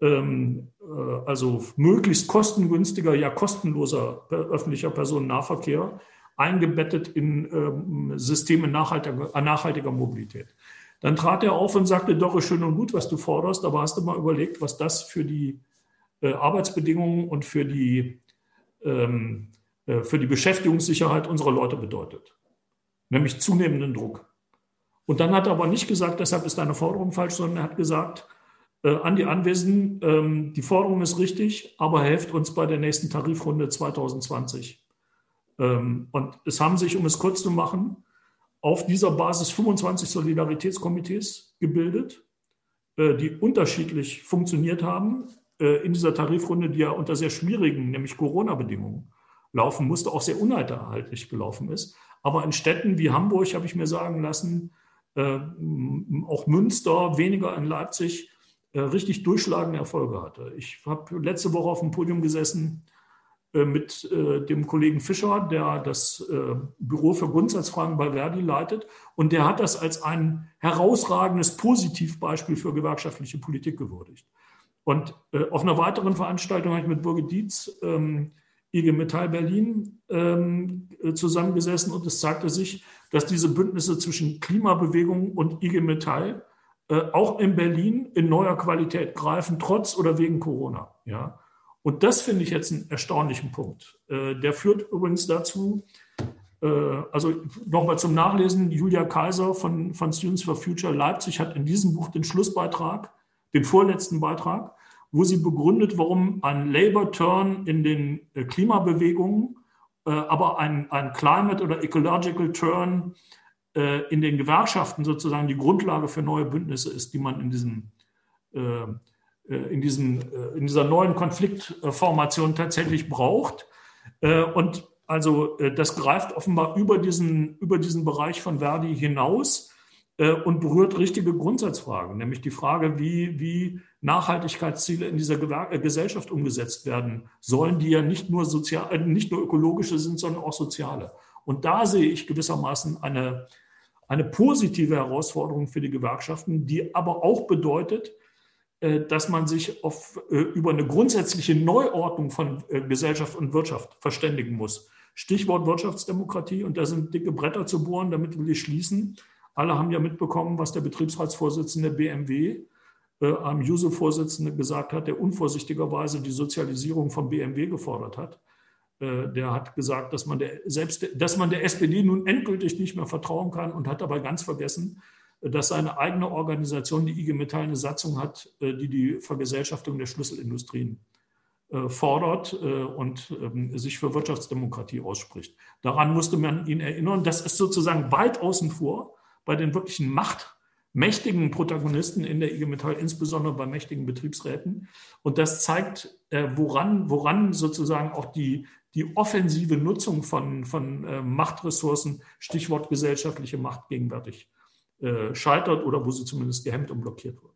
ähm, äh, also möglichst kostengünstiger, ja kostenloser öffentlicher Personennahverkehr eingebettet in ähm, Systeme nachhaltiger, nachhaltiger Mobilität. Dann trat er auf und sagte, doch, ist schön und gut, was du forderst, aber hast du mal überlegt, was das für die äh, Arbeitsbedingungen und für die ähm, äh, für die Beschäftigungssicherheit unserer Leute bedeutet, nämlich zunehmenden Druck. Und dann hat er aber nicht gesagt, deshalb ist deine Forderung falsch, sondern er hat gesagt, äh, an die Anwesenden, ähm, die Forderung ist richtig, aber helft uns bei der nächsten Tarifrunde 2020. Ähm, und es haben sich, um es kurz zu machen, auf dieser Basis 25 Solidaritätskomitees gebildet, äh, die unterschiedlich funktioniert haben äh, in dieser Tarifrunde, die ja unter sehr schwierigen, nämlich Corona-Bedingungen laufen musste, auch sehr unerhaltlich gelaufen ist. Aber in Städten wie Hamburg habe ich mir sagen lassen, äh, auch Münster, weniger in Leipzig, richtig durchschlagende Erfolge hatte. Ich habe letzte Woche auf dem Podium gesessen mit äh, dem Kollegen Fischer, der das äh, Büro für Grundsatzfragen bei Verdi leitet. Und der hat das als ein herausragendes Positivbeispiel für gewerkschaftliche Politik gewürdigt. Und äh, auf einer weiteren Veranstaltung habe ich mit Birgit Dietz ähm, IG Metall Berlin ähm, zusammengesessen und es zeigte sich, dass diese Bündnisse zwischen Klimabewegung und IG Metall äh, auch in Berlin in neuer Qualität greifen, trotz oder wegen Corona. Ja. Und das finde ich jetzt einen erstaunlichen Punkt. Äh, der führt übrigens dazu, äh, also nochmal zum Nachlesen, Julia Kaiser von, von Students for Future Leipzig hat in diesem Buch den Schlussbeitrag, den vorletzten Beitrag, wo sie begründet, warum ein Labor-Turn in den äh, Klimabewegungen, aber ein, ein Climate- oder Ecological Turn äh, in den Gewerkschaften sozusagen die Grundlage für neue Bündnisse ist, die man in, diesem, in, diesen, in dieser neuen Konfliktformation tatsächlich braucht. Und also das greift offenbar über diesen, über diesen Bereich von Verdi hinaus äh, und berührt richtige Grundsatzfragen, nämlich die Frage, wie, wie Nachhaltigkeitsziele in dieser äh, Gesellschaft umgesetzt werden sollen, die ja nicht nur, sozial, äh, nicht nur ökologische sind, sondern auch soziale. Und da sehe ich gewissermaßen eine, eine positive Herausforderung für die Gewerkschaften, die aber auch bedeutet, dass man sich auf, über eine grundsätzliche Neuordnung von Gesellschaft und Wirtschaft verständigen muss. Stichwort Wirtschaftsdemokratie, und da sind dicke Bretter zu bohren, damit will ich schließen. Alle haben ja mitbekommen, was der Betriebsratsvorsitzende BMW äh, am JUSO-Vorsitzenden gesagt hat, der unvorsichtigerweise die Sozialisierung von BMW gefordert hat. Äh, der hat gesagt, dass man der, selbst, dass man der SPD nun endgültig nicht mehr vertrauen kann und hat dabei ganz vergessen, dass seine eigene Organisation, die IG Metall, eine Satzung hat, äh, die die Vergesellschaftung der Schlüsselindustrien äh, fordert äh, und ähm, sich für Wirtschaftsdemokratie ausspricht. Daran musste man ihn erinnern. Das ist sozusagen weit außen vor bei den wirklichen machtmächtigen Protagonisten in der IG Metall, insbesondere bei mächtigen Betriebsräten. Und das zeigt, woran, woran sozusagen auch die, die offensive Nutzung von, von Machtressourcen, Stichwort gesellschaftliche Macht, gegenwärtig äh, scheitert oder wo sie zumindest gehemmt und blockiert wird.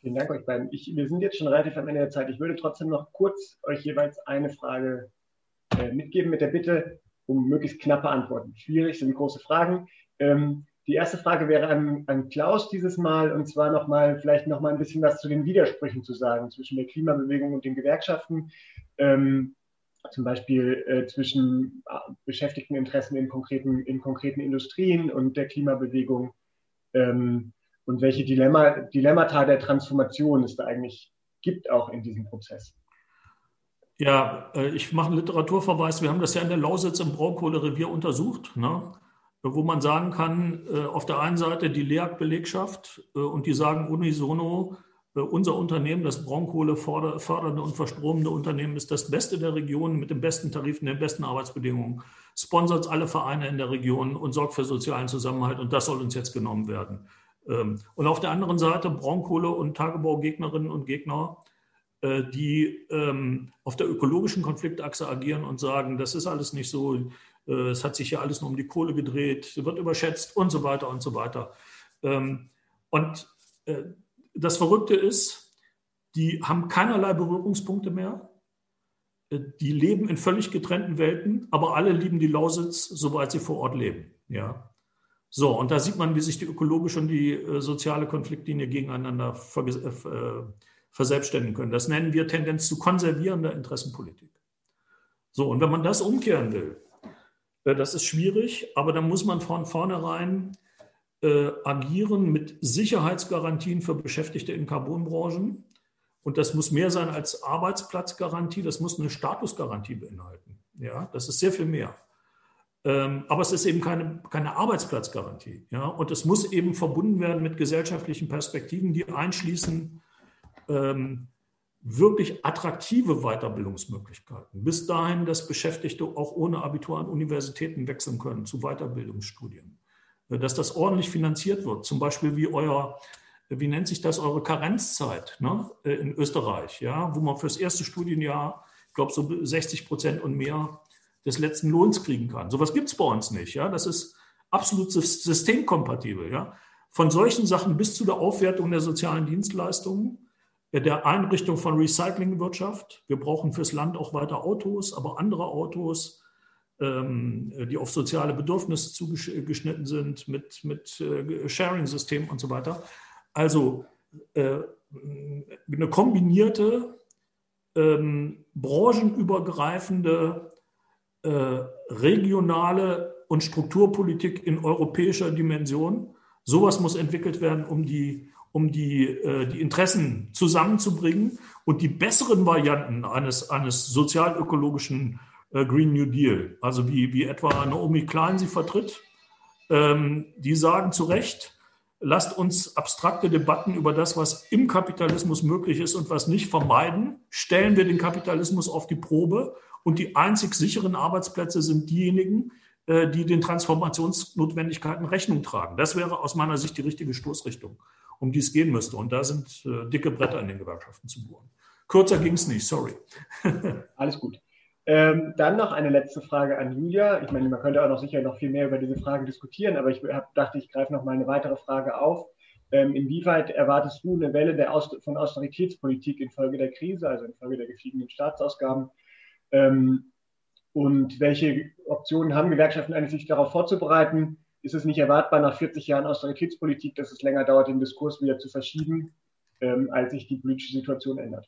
Vielen Dank euch beiden. Ich, wir sind jetzt schon relativ am Ende der Zeit. Ich würde trotzdem noch kurz euch jeweils eine Frage äh, mitgeben mit der Bitte, um möglichst knappe Antworten. Schwierig sind große Fragen. Ähm, die erste Frage wäre an, an Klaus dieses Mal und zwar nochmal, vielleicht nochmal ein bisschen was zu den Widersprüchen zu sagen zwischen der Klimabewegung und den Gewerkschaften. Ähm, zum Beispiel äh, zwischen äh, Beschäftigteninteressen in konkreten, in konkreten Industrien und der Klimabewegung ähm, und welche Dilemma, Dilemmata der Transformation es da eigentlich gibt auch in diesem Prozess. Ja, äh, ich mache einen Literaturverweis. Wir haben das ja in der Lausitz im Braunkohlerevier untersucht, ne? wo man sagen kann, äh, auf der einen Seite die LEAG-Belegschaft und die sagen unisono, unser Unternehmen, das Braunkohle fördernde und verstromende Unternehmen, ist das Beste der Region mit den besten Tarifen, den besten Arbeitsbedingungen, sponsert alle Vereine in der Region und sorgt für sozialen Zusammenhalt. Und das soll uns jetzt genommen werden. Ähm, und auf der anderen Seite Braunkohle- und Tagebaugegnerinnen und Gegner, äh, die ähm, auf der ökologischen Konfliktachse agieren und sagen, das ist alles nicht so, äh, es hat sich ja alles nur um die Kohle gedreht, wird überschätzt und so weiter und so weiter. Ähm, und äh, das Verrückte ist, die haben keinerlei Berührungspunkte mehr. Die leben in völlig getrennten Welten, aber alle lieben die Lausitz, soweit sie vor Ort leben. Ja. So, und da sieht man, wie sich die ökologische und die äh, soziale Konfliktlinie gegeneinander ver äh, verselbstständigen können. Das nennen wir Tendenz zu konservierender Interessenpolitik. So, und wenn man das umkehren will, äh, das ist schwierig, aber dann muss man von vornherein äh, agieren mit Sicherheitsgarantien für Beschäftigte in Carbonbranchen. Und das muss mehr sein als Arbeitsplatzgarantie, das muss eine Statusgarantie beinhalten. Ja, das ist sehr viel mehr. Ähm, aber es ist eben keine, keine Arbeitsplatzgarantie. Ja? Und es muss eben verbunden werden mit gesellschaftlichen Perspektiven, die einschließen ähm, wirklich attraktive Weiterbildungsmöglichkeiten. Bis dahin, dass Beschäftigte auch ohne Abitur an Universitäten wechseln können zu Weiterbildungsstudien. Äh, dass das ordentlich finanziert wird. Zum Beispiel wie euer, wie nennt sich das, eure Karenzzeit ne? Äh, in Österreich, ja? wo man fürs erste Studienjahr, ich glaube, so 60 Prozent und mehr des letzten Lohns kriegen kann. Sowas gibt es bei uns nicht. Ja? Das ist absolut systemkompatibel. Ja? Von solchen Sachen bis zu der Aufwertung der sozialen Dienstleistungen, der Einrichtung von Recyclingwirtschaft. Wir brauchen fürs Land auch weiter Autos, aber andere Autos, die auf soziale Bedürfnisse zugeschnitten sind, mit, mit äh, Sharing-Systemen und so weiter. Also äh, eine kombinierte, ähm, branchenübergreifende äh, regionale und Strukturpolitik in europäischer Dimension. Sowas muss entwickelt werden, um die, um die, die Interessen zusammenzubringen und die besseren Varianten eines, eines sozialökologischen Green New Deal, also wie, wie etwa Naomi Klein sie vertritt, ähm, die sagen zu Recht, lasst uns abstrakte Debatten über das, was im Kapitalismus möglich ist und was nicht vermeiden. Stellen wir den Kapitalismus auf die Probe und die einzig sicheren Arbeitsplätze sind diejenigen, äh, die den Transformationsnotwendigkeiten Rechnung tragen. Das wäre aus meiner Sicht die richtige Stoßrichtung, um die es gehen müsste. Und da sind äh, dicke Bretter in den Gewerkschaften zu bohren. Kürzer ging es nicht, sorry. Alles gut. Ähm, dann noch eine letzte Frage an Julia. Ich meine, man könnte auch noch sicher noch viel mehr über diese Fragen diskutieren, aber ich hab, dachte, ich greife noch mal eine weitere Frage auf. Ähm, inwieweit erwartest du eine Welle Aus von Austeritätspolitik infolge der Krise, also infolge der gestiegenen Staatsausgaben? Ähm, und welche Optionen haben Gewerkschaften eigentlich, sich darauf vorzubereiten? Ist es nicht erwartbar nach 40 Jahren Austeritätspolitik, dass es länger dauert, den Diskurs wieder zu verschieben, ähm, als sich die politische Situation ändert?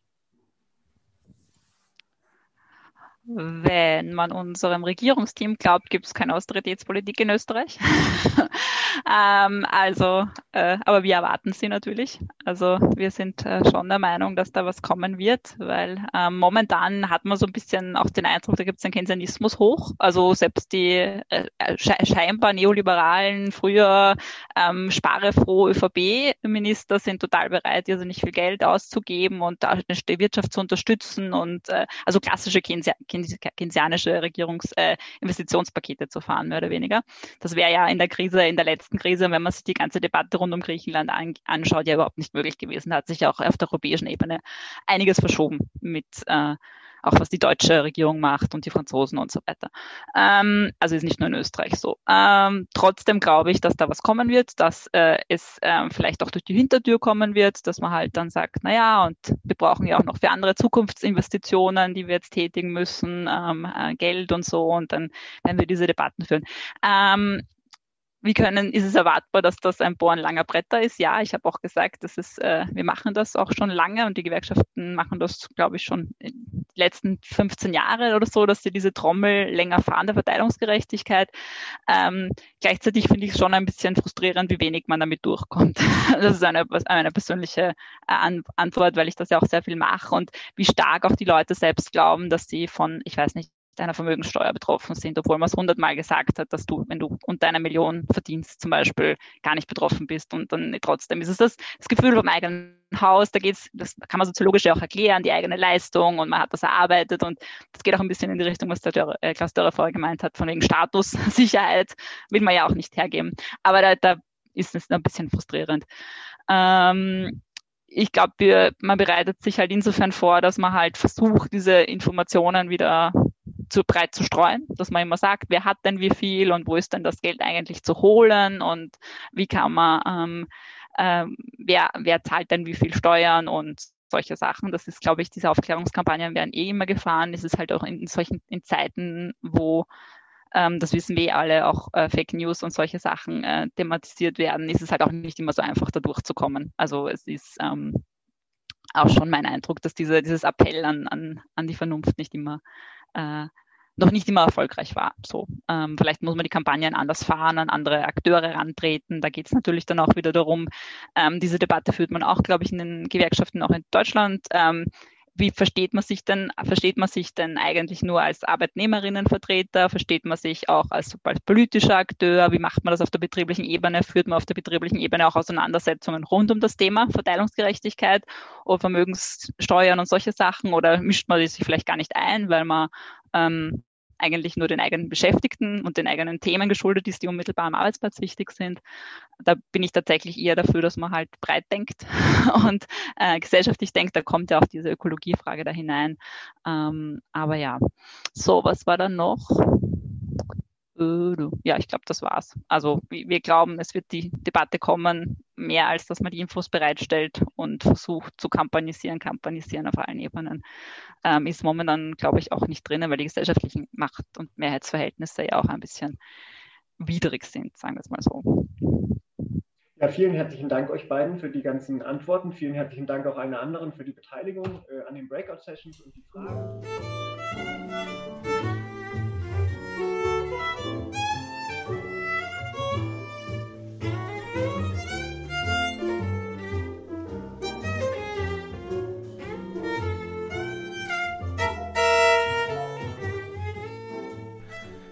Wenn man unserem Regierungsteam glaubt, gibt es keine Austeritätspolitik in Österreich. ähm, also, äh, aber wir erwarten sie natürlich. Also wir sind äh, schon der Meinung, dass da was kommen wird, weil ähm, momentan hat man so ein bisschen auch den Eindruck, da gibt es einen Keynesianismus hoch. Also selbst die äh, sche scheinbar neoliberalen, früher ähm, sparefroh ÖVP-Minister sind total bereit, also nicht viel Geld auszugeben und da die Wirtschaft zu unterstützen und äh, also klassische keynesianische Regierungsinvestitionspakete äh, zu fahren, mehr oder weniger. Das wäre ja in der Krise, in der letzten Krise, wenn man sich die ganze Debatte rund um Griechenland an, anschaut, ja überhaupt nicht möglich gewesen. Da hat sich auch auf der europäischen Ebene einiges verschoben mit äh, auch was die deutsche Regierung macht und die Franzosen und so weiter. Ähm, also ist nicht nur in Österreich so. Ähm, trotzdem glaube ich, dass da was kommen wird, dass äh, es äh, vielleicht auch durch die Hintertür kommen wird, dass man halt dann sagt, na ja, und wir brauchen ja auch noch für andere Zukunftsinvestitionen, die wir jetzt tätigen müssen, ähm, äh, Geld und so, und dann werden wir diese Debatten führen. Wie können, ist es erwartbar, dass das ein Bohren langer Bretter ist? Ja, ich habe auch gesagt, das ist, äh, wir machen das auch schon lange und die Gewerkschaften machen das, glaube ich, schon die letzten 15 Jahre oder so, dass sie diese Trommel länger fahren der Verteilungsgerechtigkeit. Ähm, gleichzeitig finde ich es schon ein bisschen frustrierend, wie wenig man damit durchkommt. Das ist eine, eine persönliche äh, Antwort, weil ich das ja auch sehr viel mache und wie stark auch die Leute selbst glauben, dass sie von, ich weiß nicht, einer Vermögenssteuer betroffen sind, obwohl man es hundertmal gesagt hat, dass du, wenn du unter einer Million verdienst, zum Beispiel gar nicht betroffen bist und dann trotzdem ist es das, das Gefühl vom eigenen Haus, da geht's, das kann man soziologisch ja auch erklären, die eigene Leistung und man hat das erarbeitet und das geht auch ein bisschen in die Richtung, was der Dörre, äh, Klaus Dörre vorher gemeint hat, von wegen Status, Sicherheit, will man ja auch nicht hergeben. Aber da, da ist es ein bisschen frustrierend. Ähm, ich glaube, man bereitet sich halt insofern vor, dass man halt versucht, diese Informationen wieder zu breit zu streuen, dass man immer sagt, wer hat denn wie viel und wo ist denn das Geld eigentlich zu holen und wie kann man, ähm, ähm, wer, wer zahlt denn wie viel Steuern und solche Sachen. Das ist, glaube ich, diese Aufklärungskampagnen werden eh immer gefahren. Es ist halt auch in, in solchen in Zeiten, wo ähm, das wissen wir eh alle, auch äh, Fake News und solche Sachen äh, thematisiert werden, ist es halt auch nicht immer so einfach, da durchzukommen. Also es ist ähm, auch schon mein Eindruck, dass diese, dieses Appell an, an, an die Vernunft nicht immer äh, noch nicht immer erfolgreich war. So, ähm, vielleicht muss man die Kampagnen anders fahren, an andere Akteure rantreten. Da geht es natürlich dann auch wieder darum, ähm, diese Debatte führt man auch, glaube ich, in den Gewerkschaften auch in Deutschland. Ähm, wie versteht man sich denn, versteht man sich denn eigentlich nur als Arbeitnehmerinnenvertreter? Versteht man sich auch als, als politischer Akteur? Wie macht man das auf der betrieblichen Ebene? Führt man auf der betrieblichen Ebene auch Auseinandersetzungen rund um das Thema Verteilungsgerechtigkeit oder Vermögenssteuern und solche Sachen? Oder mischt man sich vielleicht gar nicht ein, weil man ähm, eigentlich nur den eigenen Beschäftigten und den eigenen Themen geschuldet ist, die unmittelbar am Arbeitsplatz wichtig sind. Da bin ich tatsächlich eher dafür, dass man halt breit denkt und äh, gesellschaftlich denkt. Da kommt ja auch diese Ökologiefrage da hinein. Ähm, aber ja, so, was war da noch? Ja, ich glaube, das war's. Also wir glauben, es wird die Debatte kommen, mehr als dass man die Infos bereitstellt und versucht zu kampanisieren, kampanisieren auf allen Ebenen, ähm, ist momentan, glaube ich, auch nicht drinnen, weil die gesellschaftlichen Macht- und Mehrheitsverhältnisse ja auch ein bisschen widrig sind, sagen wir es mal so. Ja, vielen herzlichen Dank euch beiden für die ganzen Antworten. Vielen herzlichen Dank auch allen anderen für die Beteiligung äh, an den Breakout-Sessions und die Fragen.